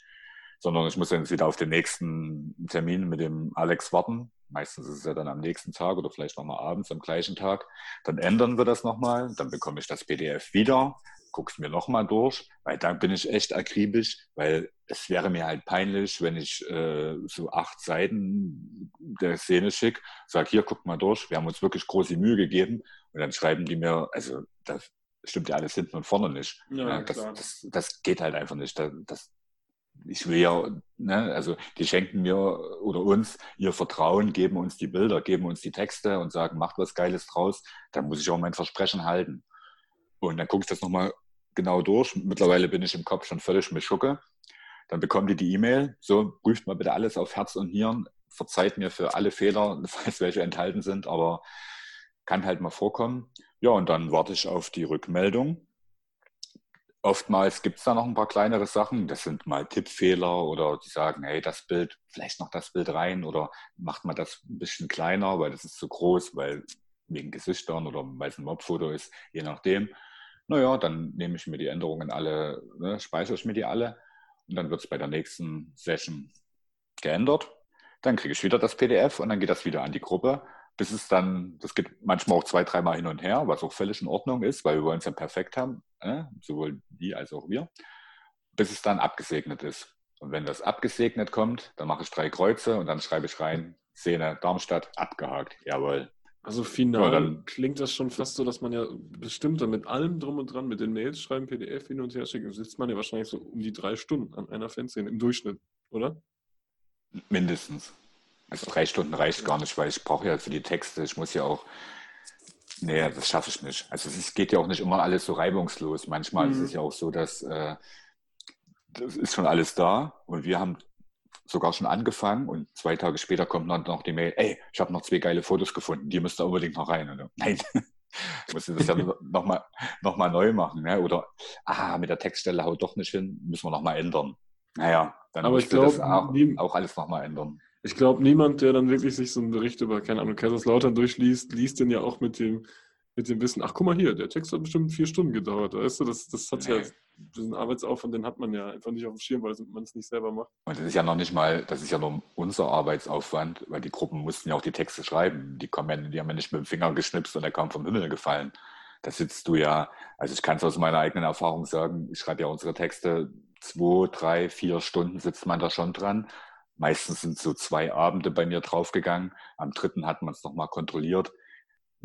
C: sondern ich muss dann wieder auf den nächsten Termin mit dem Alex warten. Meistens ist es ja dann am nächsten Tag oder vielleicht nochmal abends am gleichen Tag. Dann ändern wir das nochmal, dann bekomme ich das PDF wieder, guck's mir nochmal durch, weil dann bin ich echt akribisch, weil es wäre mir halt peinlich, wenn ich äh, so acht Seiten der Szene schicke, sage, hier, guck mal durch, wir haben uns wirklich große Mühe gegeben und dann schreiben die mir, also das stimmt ja alles hinten und vorne nicht. Ja, ja, das, das, das, geht halt einfach nicht. Das, das, ich will ja, ne, also die schenken mir oder uns ihr Vertrauen, geben uns die Bilder, geben uns die Texte und sagen, macht was Geiles draus, dann muss ich auch mein Versprechen halten. Und dann gucke ich das nochmal genau durch. Mittlerweile bin ich im Kopf schon völlig mit Schucke. Dann bekommt ihr die E-Mail, so prüft mal bitte alles auf Herz und Hirn, verzeiht mir für alle Fehler, falls welche enthalten sind, aber kann halt mal vorkommen. Ja, und dann warte ich auf die Rückmeldung. Oftmals gibt es da noch ein paar kleinere Sachen. Das sind mal Tippfehler oder die sagen, hey, das Bild, vielleicht noch das Bild rein oder macht mal das ein bisschen kleiner, weil das ist zu groß, weil wegen Gesichtern oder weil es ein Mobfoto ist, je nachdem. Naja, dann nehme ich mir die Änderungen alle, ne, speichere ich mir die alle und dann wird es bei der nächsten Session geändert. Dann kriege ich wieder das PDF und dann geht das wieder an die Gruppe, bis es dann, das geht manchmal auch zwei, dreimal hin und her, was auch völlig in Ordnung ist, weil wir wollen es ja perfekt haben, äh, sowohl die als auch wir, bis es dann abgesegnet ist. Und wenn das abgesegnet kommt, dann mache ich drei Kreuze und dann schreibe ich rein, Szene Darmstadt, abgehakt. Jawohl.
B: Also final ja, dann, klingt das schon fast so, dass man ja bestimmt dann mit allem drum und dran, mit den Mails schreiben, PDF hin und her schicken, sitzt man ja wahrscheinlich so um die drei Stunden an einer Fanszene im Durchschnitt, oder?
C: Mindestens. Also drei Stunden reicht gar nicht, weil ich brauche ja für die Texte, ich muss ja auch, nee, das schaffe ich nicht. Also es geht ja auch nicht immer alles so reibungslos. Manchmal mhm. ist es ja auch so, dass äh, das ist schon alles da und wir haben sogar schon angefangen und zwei Tage später kommt dann noch die Mail, ey, ich habe noch zwei geile Fotos gefunden, die müsst ihr unbedingt noch rein. Und, nein, musst du das ja nochmal noch mal neu machen. Ne? Oder, ah, mit der Textstelle haut doch nicht hin, müssen wir nochmal ändern. Naja, dann
B: Aber musst ich glaub, das
C: auch, auch alles nochmal ändern.
B: Ich glaube, niemand, der dann wirklich sich so einen Bericht über, keine Ahnung, Kaiserslautern durchliest, liest den ja auch mit dem, mit dem Wissen, ach guck mal hier, der Text hat bestimmt vier Stunden gedauert. Weißt du, das, das hat ja diesen Arbeitsaufwand, den hat man ja einfach nicht auf dem Schirm, weil man es nicht selber macht.
C: Und das ist ja noch nicht mal, das ist ja nur unser Arbeitsaufwand, weil die Gruppen mussten ja auch die Texte schreiben. Die, kommen ja, die haben ja nicht mit dem Finger geschnipst und der kam vom Himmel gefallen. Da sitzt du ja, also ich kann es aus meiner eigenen Erfahrung sagen, ich schreibe ja unsere Texte zwei, drei, vier Stunden sitzt man da schon dran Meistens sind so zwei Abende bei mir draufgegangen. Am dritten hat man es nochmal kontrolliert.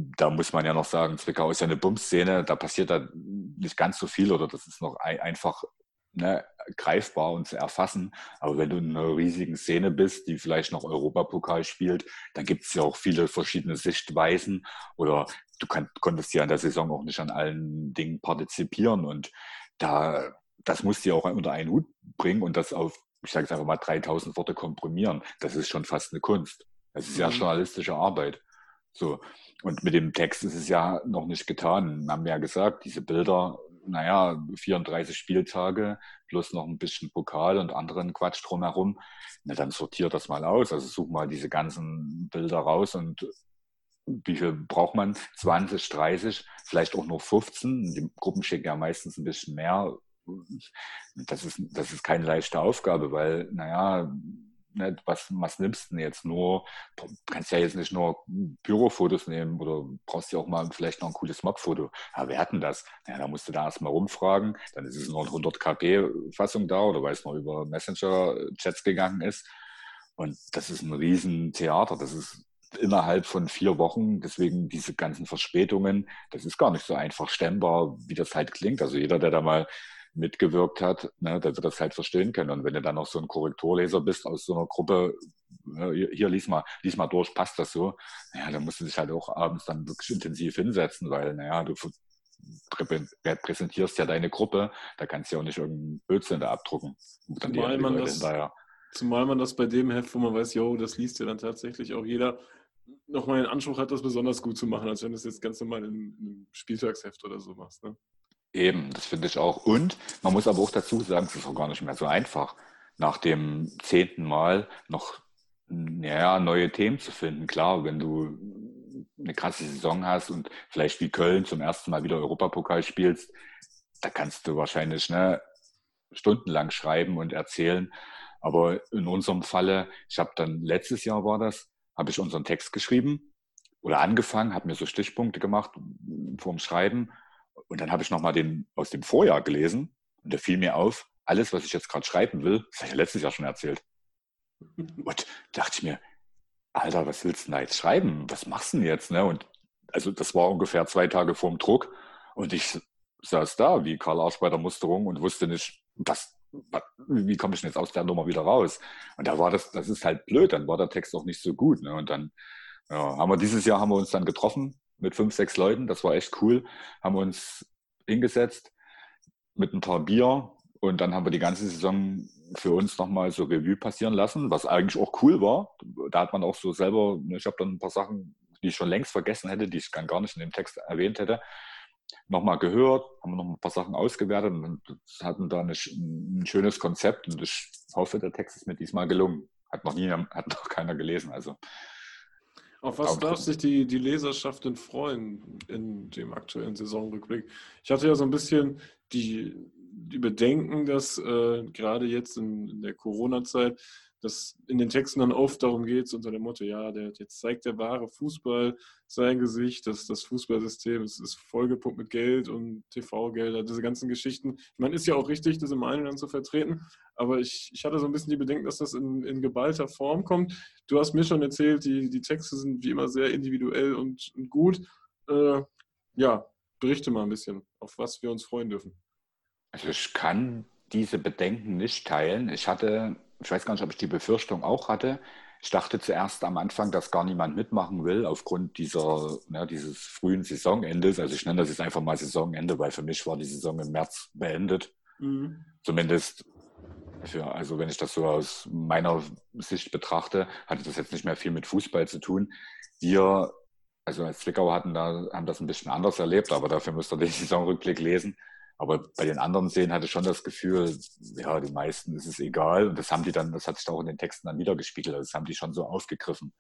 C: Da muss man ja noch sagen, Zwickau ist ja eine Bumszene, da passiert da nicht ganz so viel oder das ist noch einfach ne, greifbar und zu erfassen. Aber wenn du in einer riesigen Szene bist, die vielleicht noch Europapokal spielt, dann gibt es ja auch viele verschiedene Sichtweisen oder du kann, konntest ja in der Saison auch nicht an allen Dingen partizipieren und da, das musst du ja auch unter einen Hut bringen und das auf ich sage es einfach mal, 3000 Worte komprimieren. Das ist schon fast eine Kunst. Das ist ja mhm. journalistische Arbeit. So. Und mit dem Text ist es ja noch nicht getan. Wir haben ja gesagt, diese Bilder, naja, 34 Spieltage plus noch ein bisschen Pokal und anderen Quatsch drumherum. Na, dann sortiert das mal aus. Also such mal diese ganzen Bilder raus und wie viel braucht man? 20, 30, vielleicht auch nur 15. Die Gruppen schicken ja meistens ein bisschen mehr das ist, das ist keine leichte Aufgabe, weil, naja, ne, was, was nimmst du denn jetzt nur? Du kannst ja jetzt nicht nur Bürofotos nehmen oder brauchst ja auch mal vielleicht noch ein cooles Mob-Foto. Aber wer hat denn das? Ja, da musst du da erstmal rumfragen, dann ist es nur eine 100 KP-Fassung da oder weil es noch über Messenger-Chats gegangen ist. Und das ist ein Riesentheater. Das ist innerhalb von vier Wochen. Deswegen diese ganzen Verspätungen, das ist gar nicht so einfach stemmbar, wie das halt klingt. Also jeder, der da mal mitgewirkt hat, ne, der wird das halt verstehen können. Und wenn du dann noch so ein Korrekturleser bist aus so einer Gruppe, hier, hier lies mal, lies mal durch, passt das so, ja, dann musst du dich halt auch abends dann wirklich intensiv hinsetzen, weil, naja, du repräsentierst ja deine Gruppe, da kannst du ja auch nicht irgendeinen Blödsinn da abdrucken.
B: Zumal man, das, zumal man das bei dem Heft, wo man weiß, yo, das liest ja dann tatsächlich auch jeder, nochmal den Anspruch hat, das besonders gut zu machen, als wenn du es jetzt ganz normal in einem Spieltagsheft oder so machst. Ne?
C: Eben, das finde ich auch. Und man muss aber auch dazu sagen, es ist auch gar nicht mehr so einfach, nach dem zehnten Mal noch ja, neue Themen zu finden. Klar, wenn du eine krasse Saison hast und vielleicht wie Köln zum ersten Mal wieder Europapokal spielst, da kannst du wahrscheinlich ne, stundenlang schreiben und erzählen. Aber in unserem Falle, ich habe dann letztes Jahr war das, habe ich unseren Text geschrieben oder angefangen, habe mir so Stichpunkte gemacht vorm Schreiben und dann habe ich nochmal den aus dem Vorjahr gelesen und da fiel mir auf, alles, was ich jetzt gerade schreiben will, das habe ich ja letztes Jahr schon erzählt. Und dachte ich mir, Alter, was willst du denn da jetzt schreiben? Was machst du denn jetzt? Ne? Und also das war ungefähr zwei Tage vorm Druck und ich saß da wie Karl Arsch bei der Musterung und wusste nicht, was, wie komme ich denn jetzt aus der Nummer wieder raus? Und da war das, das ist halt blöd, dann war der Text auch nicht so gut. Ne? Und dann ja, haben wir dieses Jahr haben wir uns dann getroffen mit fünf, sechs Leuten. Das war echt cool. Haben uns hingesetzt mit ein paar Bier und dann haben wir die ganze Saison für uns nochmal so Revue passieren lassen, was eigentlich auch cool war. Da hat man auch so selber, ich habe dann ein paar Sachen, die ich schon längst vergessen hätte, die ich gar nicht in dem Text erwähnt hätte, nochmal gehört, haben noch ein paar Sachen ausgewertet und hatten da ein, ein schönes Konzept und ich hoffe, der Text ist mir diesmal gelungen. Hat noch nie, hat noch keiner gelesen. Also
B: auf was darf sich die, die Leserschaft denn freuen in dem aktuellen Saisonrückblick? Ich hatte ja so ein bisschen die, die Bedenken, dass äh, gerade jetzt in, in der Corona-Zeit dass in den Texten dann oft darum geht, unter dem Motto, ja, der, jetzt zeigt der wahre Fußball sein Gesicht, dass das Fußballsystem ist, ist vollgepumpt mit Geld und TV-Gelder, diese ganzen Geschichten. Ich meine, ist ja auch richtig, diese Meinung dann zu vertreten, aber ich, ich hatte so ein bisschen die Bedenken, dass das in, in geballter Form kommt. Du hast mir schon erzählt, die, die Texte sind wie immer sehr individuell und, und gut. Äh, ja, berichte mal ein bisschen, auf was wir uns freuen dürfen.
C: Also ich kann diese Bedenken nicht teilen. Ich hatte ich weiß gar nicht, ob ich die Befürchtung auch hatte. Ich dachte zuerst am Anfang, dass gar niemand mitmachen will, aufgrund dieser, ne, dieses frühen Saisonendes. Also ich nenne das jetzt einfach mal Saisonende, weil für mich war die Saison im März beendet. Mhm. Zumindest für, also wenn ich das so aus meiner Sicht betrachte, hatte das jetzt nicht mehr viel mit Fußball zu tun. Wir, also als Zwickau hatten da, haben das ein bisschen anders erlebt, aber dafür müsst ihr den Saisonrückblick lesen. Aber bei den anderen Szenen hatte ich schon das Gefühl, ja, die meisten ist es egal. Und das haben die dann, das hat sich auch in den Texten dann wiedergespiegelt. Also das haben die schon so aufgegriffen.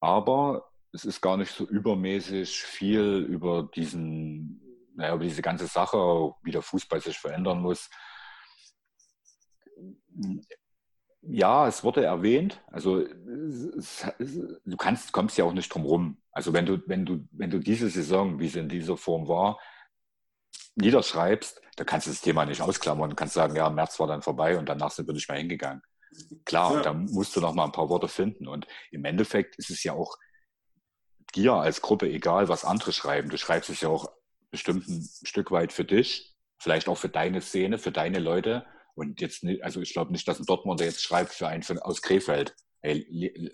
C: Aber es ist gar nicht so übermäßig viel über diesen, naja, über diese ganze Sache, wie der Fußball sich verändern muss. Ja, es wurde erwähnt. Also es, es, du kannst, kommst ja auch nicht drum rum. Also wenn du, wenn du, wenn du diese Saison, wie sie in dieser Form war, niederschreibst, da kannst du das Thema nicht ausklammern und kannst sagen, ja, März war dann vorbei und danach sind wir nicht mehr hingegangen. Klar, ja. da musst du noch mal ein paar Worte finden. Und im Endeffekt ist es ja auch dir als Gruppe egal, was andere schreiben. Du schreibst es ja auch bestimmt ein Stück weit für dich, vielleicht auch für deine Szene, für deine Leute. Und jetzt, nicht, also ich glaube nicht, dass ein Dortmunder jetzt schreibt für einen von, aus Krefeld.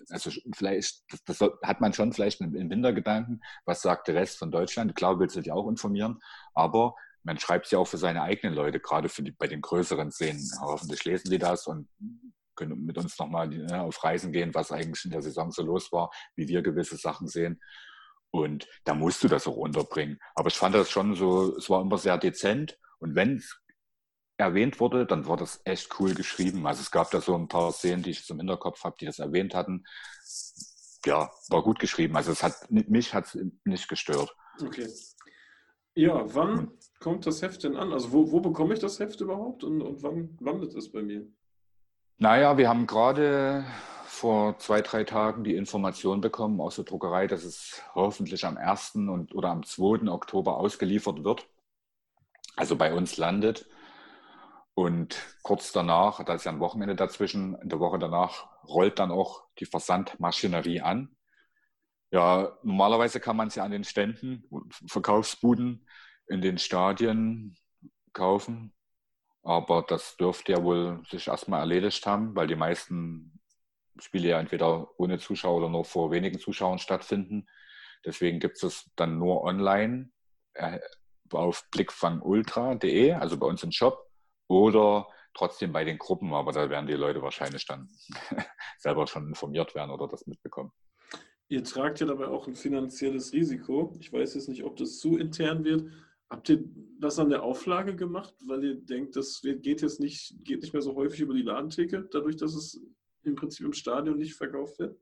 C: Also vielleicht, das, das, hat man schon vielleicht im Hintergedanken, was sagt der Rest von Deutschland? Klar willst du dich auch informieren, aber man schreibt es ja auch für seine eigenen Leute, gerade für die, bei den größeren Szenen. Hoffentlich lesen die das und können mit uns nochmal ne, auf Reisen gehen, was eigentlich in der Saison so los war, wie wir gewisse Sachen sehen. Und da musst du das auch unterbringen. Aber ich fand das schon so, es war immer sehr dezent. Und wenn es erwähnt wurde, dann war das echt cool geschrieben. Also es gab da so ein paar Szenen, die ich zum Hinterkopf habe, die das erwähnt hatten. Ja, war gut geschrieben. Also es hat mich hat nicht gestört.
B: Okay. Ja, wann kommt das Heft denn an? Also wo, wo bekomme ich das Heft überhaupt und, und wann landet es bei mir?
C: Naja, wir haben gerade vor zwei, drei Tagen die Information bekommen aus der Druckerei, dass es hoffentlich am 1. Und, oder am 2. Oktober ausgeliefert wird. Also bei uns landet. Und kurz danach, da ist ja ein Wochenende dazwischen, in der Woche danach rollt dann auch die Versandmaschinerie an. Ja, normalerweise kann man es ja an den Ständen und Verkaufsbuden in den Stadien kaufen. Aber das dürfte ja wohl sich erstmal erledigt haben, weil die meisten Spiele ja entweder ohne Zuschauer oder nur vor wenigen Zuschauern stattfinden. Deswegen gibt es dann nur online äh, auf blickfangultra.de, also bei uns im Shop, oder trotzdem bei den Gruppen, aber da werden die Leute wahrscheinlich dann selber schon informiert werden oder das mitbekommen.
B: Ihr tragt ja dabei auch ein finanzielles Risiko. Ich weiß jetzt nicht, ob das zu intern wird. Habt ihr das an der Auflage gemacht, weil ihr denkt, das geht jetzt nicht, geht nicht mehr so häufig über die Ladentheke, dadurch, dass es im Prinzip im Stadion nicht verkauft wird?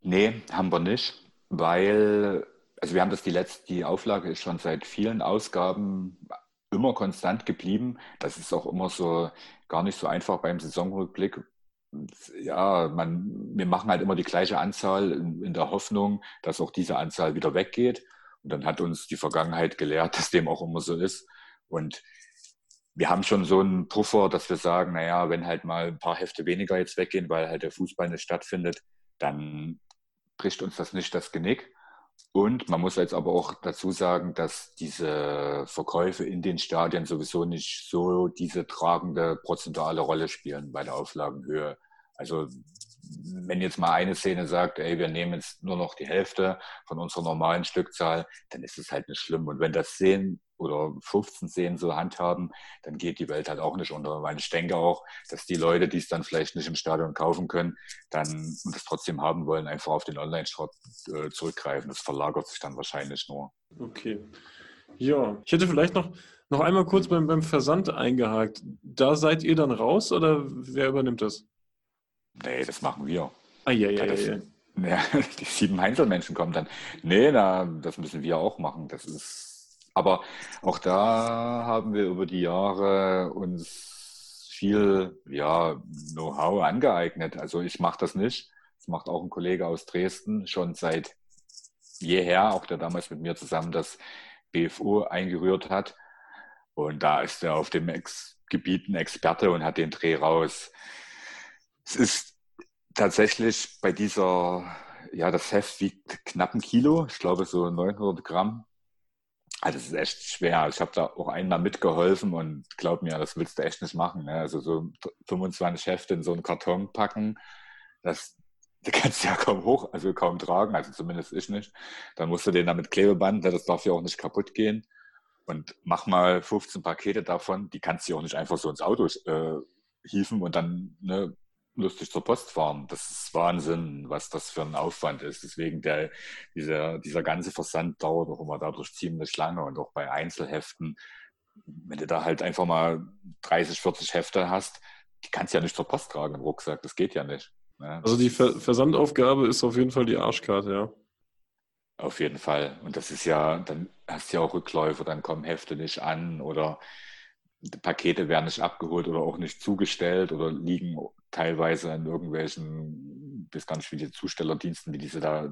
C: Nee, haben wir nicht, weil, also wir haben das die letzte, die Auflage ist schon seit vielen Ausgaben immer konstant geblieben. Das ist auch immer so gar nicht so einfach beim Saisonrückblick, ja, man, wir machen halt immer die gleiche Anzahl in, in, der Hoffnung, dass auch diese Anzahl wieder weggeht. Und dann hat uns die Vergangenheit gelehrt, dass dem auch immer so ist. Und wir haben schon so einen Puffer, dass wir sagen, naja, wenn halt mal ein paar Hefte weniger jetzt weggehen, weil halt der Fußball nicht stattfindet, dann bricht uns das nicht das Genick. Und man muss jetzt aber auch dazu sagen, dass diese Verkäufe in den Stadien sowieso nicht so diese tragende prozentuale Rolle spielen bei der Auflagenhöhe. Also wenn jetzt mal eine Szene sagt, ey, wir nehmen jetzt nur noch die Hälfte von unserer normalen Stückzahl, dann ist es halt nicht schlimm. Und wenn das 10 oder 15 Szenen so handhaben, dann geht die Welt halt auch nicht unter. Weil ich denke auch, dass die Leute, die es dann vielleicht nicht im Stadion kaufen können, dann und es trotzdem haben wollen, einfach auf den Online-Shop äh, zurückgreifen. Das verlagert sich dann wahrscheinlich nur.
B: Okay. Ja, ich hätte vielleicht noch, noch einmal kurz beim, beim Versand eingehakt. Da seid ihr dann raus oder wer übernimmt das?
C: Nee, das machen wir.
B: Ah, ja, ja, das, ja,
C: ja. Die sieben Einzelmenschen kommen dann. Nee, na, das müssen wir auch machen. Das ist, aber auch da haben wir über die Jahre uns viel ja, Know-how angeeignet. Also ich mache das nicht. Das macht auch ein Kollege aus Dresden schon seit jeher, auch der damals mit mir zusammen das BFO eingerührt hat. Und da ist er auf dem Ex Gebiet ein Experte und hat den Dreh raus. Es ist tatsächlich bei dieser, ja, das Heft wiegt knapp ein Kilo, ich glaube so 900 Gramm. Also das ist echt schwer. Ich habe da auch einmal mitgeholfen und glaub mir, das willst du echt nicht machen. Ne? Also so 25 Hefte in so einen Karton packen, das, du kannst ja kaum hoch, also kaum tragen, also zumindest ich nicht. Dann musst du den damit Klebeband, ne? das darf ja auch nicht kaputt gehen. Und mach mal 15 Pakete davon, die kannst du auch nicht einfach so ins Auto äh, hieven und dann ne, lustig zur Post fahren. Das ist Wahnsinn, was das für ein Aufwand ist. Deswegen der, dieser, dieser ganze Versand dauert auch immer dadurch ziemlich lange und auch bei Einzelheften, wenn du da halt einfach mal 30, 40 Hefte hast, die kannst du ja nicht zur Post tragen im Rucksack. Das geht ja nicht.
B: Ne? Also die Ver Versandaufgabe ist auf jeden Fall die Arschkarte, ja.
C: Auf jeden Fall. Und das ist ja, dann hast du ja auch Rückläufe, dann kommen Hefte nicht an oder Pakete werden nicht abgeholt oder auch nicht zugestellt oder liegen teilweise an irgendwelchen, bis ganz viele Zustellerdiensten, wie diese da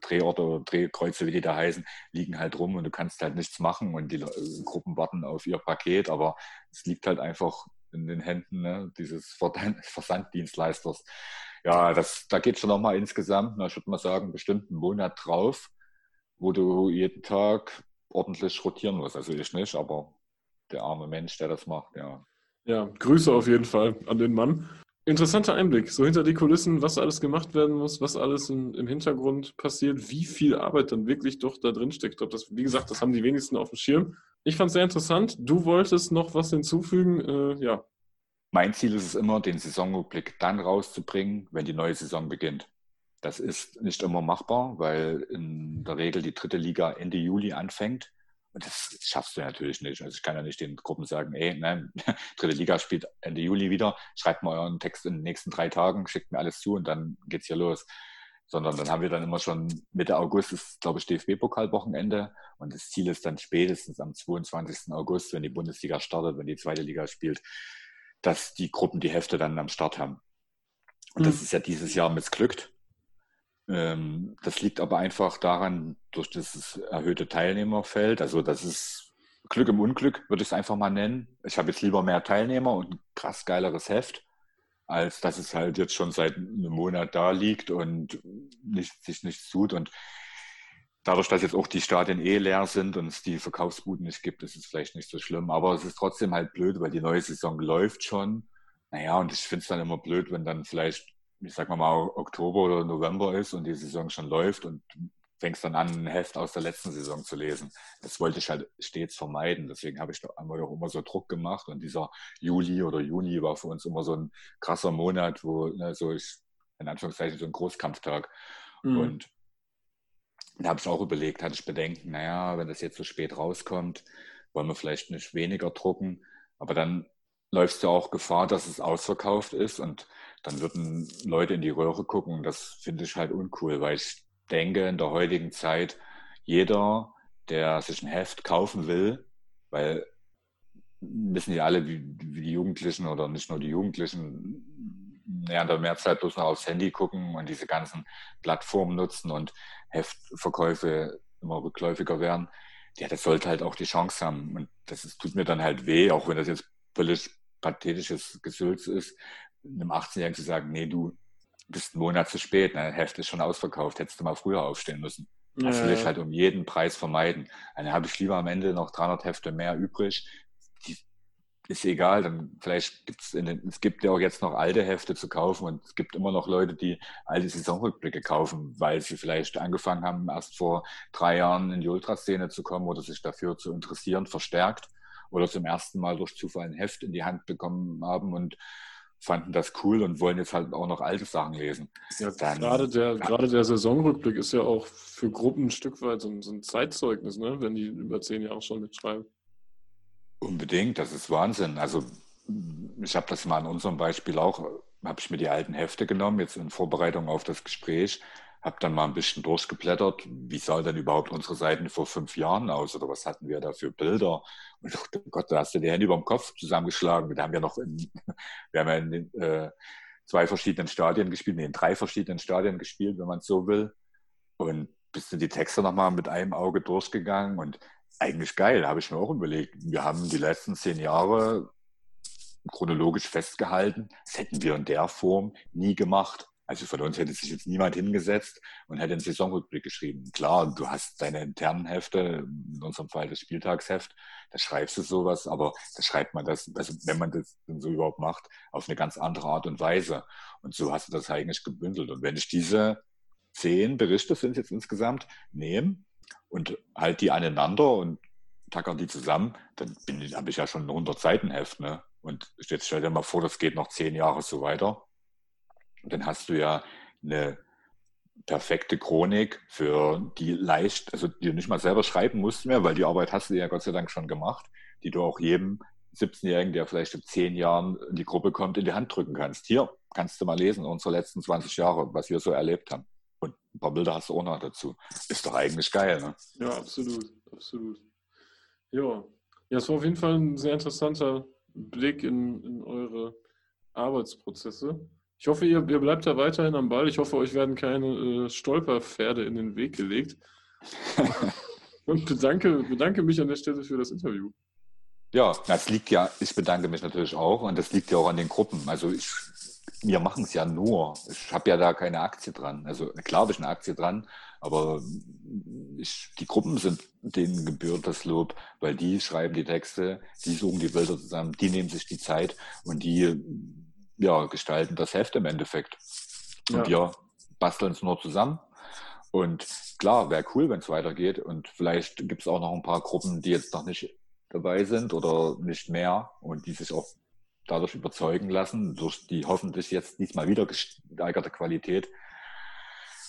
C: Drehorte oder Drehkreuze, wie die da heißen, liegen halt rum und du kannst halt nichts machen und die Gruppen warten auf ihr Paket, aber es liegt halt einfach in den Händen ne, dieses Versanddienstleisters. Ja, das, da geht schon nochmal insgesamt, na, ich würde mal sagen, bestimmt einen Monat drauf, wo du jeden Tag ordentlich rotieren musst. Also ich nicht, aber der arme Mensch, der das macht, ja.
B: Ja, Grüße auf jeden Fall an den Mann. Interessanter Einblick, so hinter die Kulissen, was alles gemacht werden muss, was alles in, im Hintergrund passiert, wie viel Arbeit dann wirklich doch da drin steckt. Ich glaube, das, wie gesagt, das haben die wenigsten auf dem Schirm. Ich fand es sehr interessant. Du wolltest noch was hinzufügen, äh, ja.
C: Mein Ziel ist es immer, den Saisonrückblick dann rauszubringen, wenn die neue Saison beginnt. Das ist nicht immer machbar, weil in der Regel die dritte Liga Ende Juli anfängt. Und das schaffst du natürlich nicht. Also ich kann ja nicht den Gruppen sagen, ey, ne, dritte Liga spielt Ende Juli wieder, schreibt mal euren Text in den nächsten drei Tagen, schickt mir alles zu und dann geht's hier los. Sondern dann haben wir dann immer schon Mitte August ist, glaube ich, DFB-Pokalwochenende und das Ziel ist dann spätestens am 22. August, wenn die Bundesliga startet, wenn die zweite Liga spielt, dass die Gruppen die Hefte dann am Start haben. Und mhm. das ist ja dieses Jahr missglückt. Ähm, das liegt aber einfach daran, durch das erhöhte Teilnehmerfeld. Also das ist Glück im Unglück, würde ich es einfach mal nennen. Ich habe jetzt lieber mehr Teilnehmer und ein krass geileres Heft, als dass es halt jetzt schon seit einem Monat da liegt und nicht, sich nichts tut. Und dadurch, dass jetzt auch die Stadien eh leer sind und es die Verkaufsbuden nicht gibt, ist es vielleicht nicht so schlimm. Aber es ist trotzdem halt blöd, weil die neue Saison läuft schon. Naja, und ich finde es dann immer blöd, wenn dann vielleicht ich sag mal, Oktober oder November ist und die Saison schon läuft und fängst dann an, ein Heft aus der letzten Saison zu lesen. Das wollte ich halt stets vermeiden. Deswegen habe ich da einmal auch immer so Druck gemacht. Und dieser Juli oder Juni war für uns immer so ein krasser Monat, wo ne, so ich, in Anführungszeichen, so ein Großkampftag. Mhm. Und da habe ich auch überlegt, hatte ich Bedenken, naja, wenn das jetzt so spät rauskommt, wollen wir vielleicht nicht weniger drucken. Aber dann läufst du auch Gefahr, dass es ausverkauft ist und dann würden Leute in die Röhre gucken. Das finde ich halt uncool, weil ich denke, in der heutigen Zeit, jeder, der sich ein Heft kaufen will, weil wissen ja alle, wie, wie die Jugendlichen oder nicht nur die Jugendlichen ja, in der Mehrzeit bloß noch aufs Handy gucken und diese ganzen Plattformen nutzen und Heftverkäufe immer rückläufiger werden. Ja, das sollte halt auch die Chance haben. Und das ist, tut mir dann halt weh, auch wenn das jetzt völlig pathetisches Gesülz ist, einem 18-Jährigen zu sagen, nee, du bist einen Monat zu spät, ne? Heft ist schon ausverkauft, hättest du mal früher aufstehen müssen. Das will ich halt um jeden Preis vermeiden. Dann habe ich lieber am Ende noch 300 Hefte mehr übrig. Die ist egal, dann vielleicht gibt es, es gibt ja auch jetzt noch alte Hefte zu kaufen und es gibt immer noch Leute, die alte Saisonrückblicke kaufen, weil sie vielleicht angefangen haben, erst vor drei Jahren in die Ultraszene zu kommen oder sich dafür zu interessieren, verstärkt oder zum ersten Mal durch Zufall ein Heft in die Hand bekommen haben und fanden das cool und wollen jetzt halt auch noch alte Sachen lesen.
B: Ja, Dann, gerade, der, ja. gerade der Saisonrückblick ist ja auch für Gruppen ein Stück weit so ein, so ein Zeitzeugnis, ne? wenn die über zehn Jahre schon mitschreiben.
C: Unbedingt, das ist Wahnsinn. Also ich habe das mal an unserem Beispiel auch, habe ich mir die alten Hefte genommen, jetzt in Vorbereitung auf das Gespräch, habe dann mal ein bisschen durchgeblättert, wie sah denn überhaupt unsere Seiten vor fünf Jahren aus oder was hatten wir da für Bilder? Und dachte, oh Gott, da hast du die Hände über dem Kopf zusammengeschlagen. Da haben wir noch in, wir haben ja in den, äh, zwei verschiedenen Stadien gespielt, in drei verschiedenen Stadien gespielt, wenn man es so will. Und bist du die Texte nochmal mit einem Auge durchgegangen und eigentlich geil, habe ich mir auch überlegt. Wir haben die letzten zehn Jahre chronologisch festgehalten, das hätten wir in der Form nie gemacht. Also von uns hätte sich jetzt niemand hingesetzt und hätte einen Saisonrückblick geschrieben. Klar, du hast deine internen Hefte, in unserem Fall das Spieltagsheft, da schreibst du sowas, aber da schreibt man das, also wenn man das denn so überhaupt macht, auf eine ganz andere Art und Weise. Und so hast du das eigentlich gebündelt. Und wenn ich diese zehn Berichte sind jetzt insgesamt nehme und halt die aneinander und tacker die zusammen, dann habe ich ja schon ein 100 Seiten Heft. Ne? Und jetzt stell dir mal vor, das geht noch zehn Jahre so weiter dann hast du ja eine perfekte Chronik für die leicht, also die du nicht mal selber schreiben musst mehr, weil die Arbeit hast du ja Gott sei Dank schon gemacht, die du auch jedem 17-Jährigen, der vielleicht in zehn Jahren in die Gruppe kommt, in die Hand drücken kannst. Hier kannst du mal lesen, unsere letzten 20 Jahre, was wir so erlebt haben. Und ein paar Bilder hast du auch noch dazu. Ist doch eigentlich geil, ne?
B: Ja, absolut, absolut. Ja. Ja, es war auf jeden Fall ein sehr interessanter Blick in, in eure Arbeitsprozesse. Ich hoffe, ihr, ihr, bleibt da weiterhin am Ball. Ich hoffe, euch werden keine äh, Stolperpferde in den Weg gelegt. Und bedanke, bedanke mich an der Stelle für das Interview.
C: Ja, das liegt ja, ich bedanke mich natürlich auch und das liegt ja auch an den Gruppen. Also ich, wir machen es ja nur. Ich habe ja da keine Aktie dran. Also klar habe ich eine Aktie dran, aber ich, die Gruppen sind denen gebührt das Lob, weil die schreiben die Texte, die suchen die Bilder zusammen, die nehmen sich die Zeit und die ja, gestalten das Heft im Endeffekt. Und ja. wir basteln es nur zusammen. Und klar, wäre cool, wenn es weitergeht. Und vielleicht gibt es auch noch ein paar Gruppen, die jetzt noch nicht dabei sind oder nicht mehr und die sich auch dadurch überzeugen lassen, durch die hoffentlich jetzt diesmal wieder gesteigerte Qualität.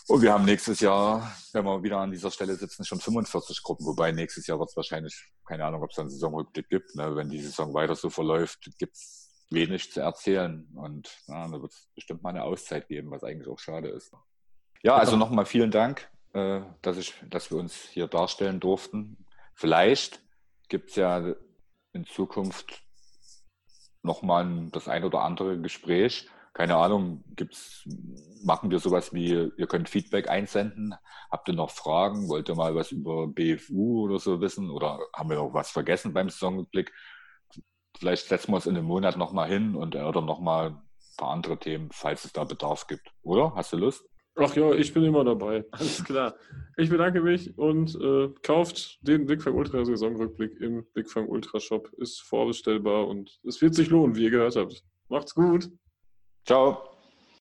C: Und wir haben nächstes Jahr, wenn wir wieder an dieser Stelle sitzen, schon 45 Gruppen, wobei nächstes Jahr wird es wahrscheinlich, keine Ahnung, ob es einen Saisonrückblick gibt. Ne? Wenn die Saison weiter so verläuft, gibt es wenig zu erzählen. Und ja, da wird es bestimmt mal eine Auszeit geben, was eigentlich auch schade ist. Ja, also nochmal vielen Dank, äh, dass, ich, dass wir uns hier darstellen durften. Vielleicht gibt es ja in Zukunft nochmal das ein oder andere Gespräch. Keine Ahnung, gibt's, machen wir sowas wie, ihr könnt Feedback einsenden. Habt ihr noch Fragen? Wollt ihr mal was über BFU oder so wissen? Oder haben wir noch was vergessen beim Saisonblick? Vielleicht setzen wir uns in einem Monat nochmal hin und erörtern nochmal ein paar andere Themen, falls es da Bedarf gibt. Oder? Hast du Lust?
B: Ach ja, ich bin immer dabei. Alles klar. Ich bedanke mich und äh, kauft den Big Fang Ultra Saisonrückblick im Big Fang Ultra Shop. Ist vorbestellbar und es wird sich lohnen, wie ihr gehört habt. Macht's gut.
C: Ciao.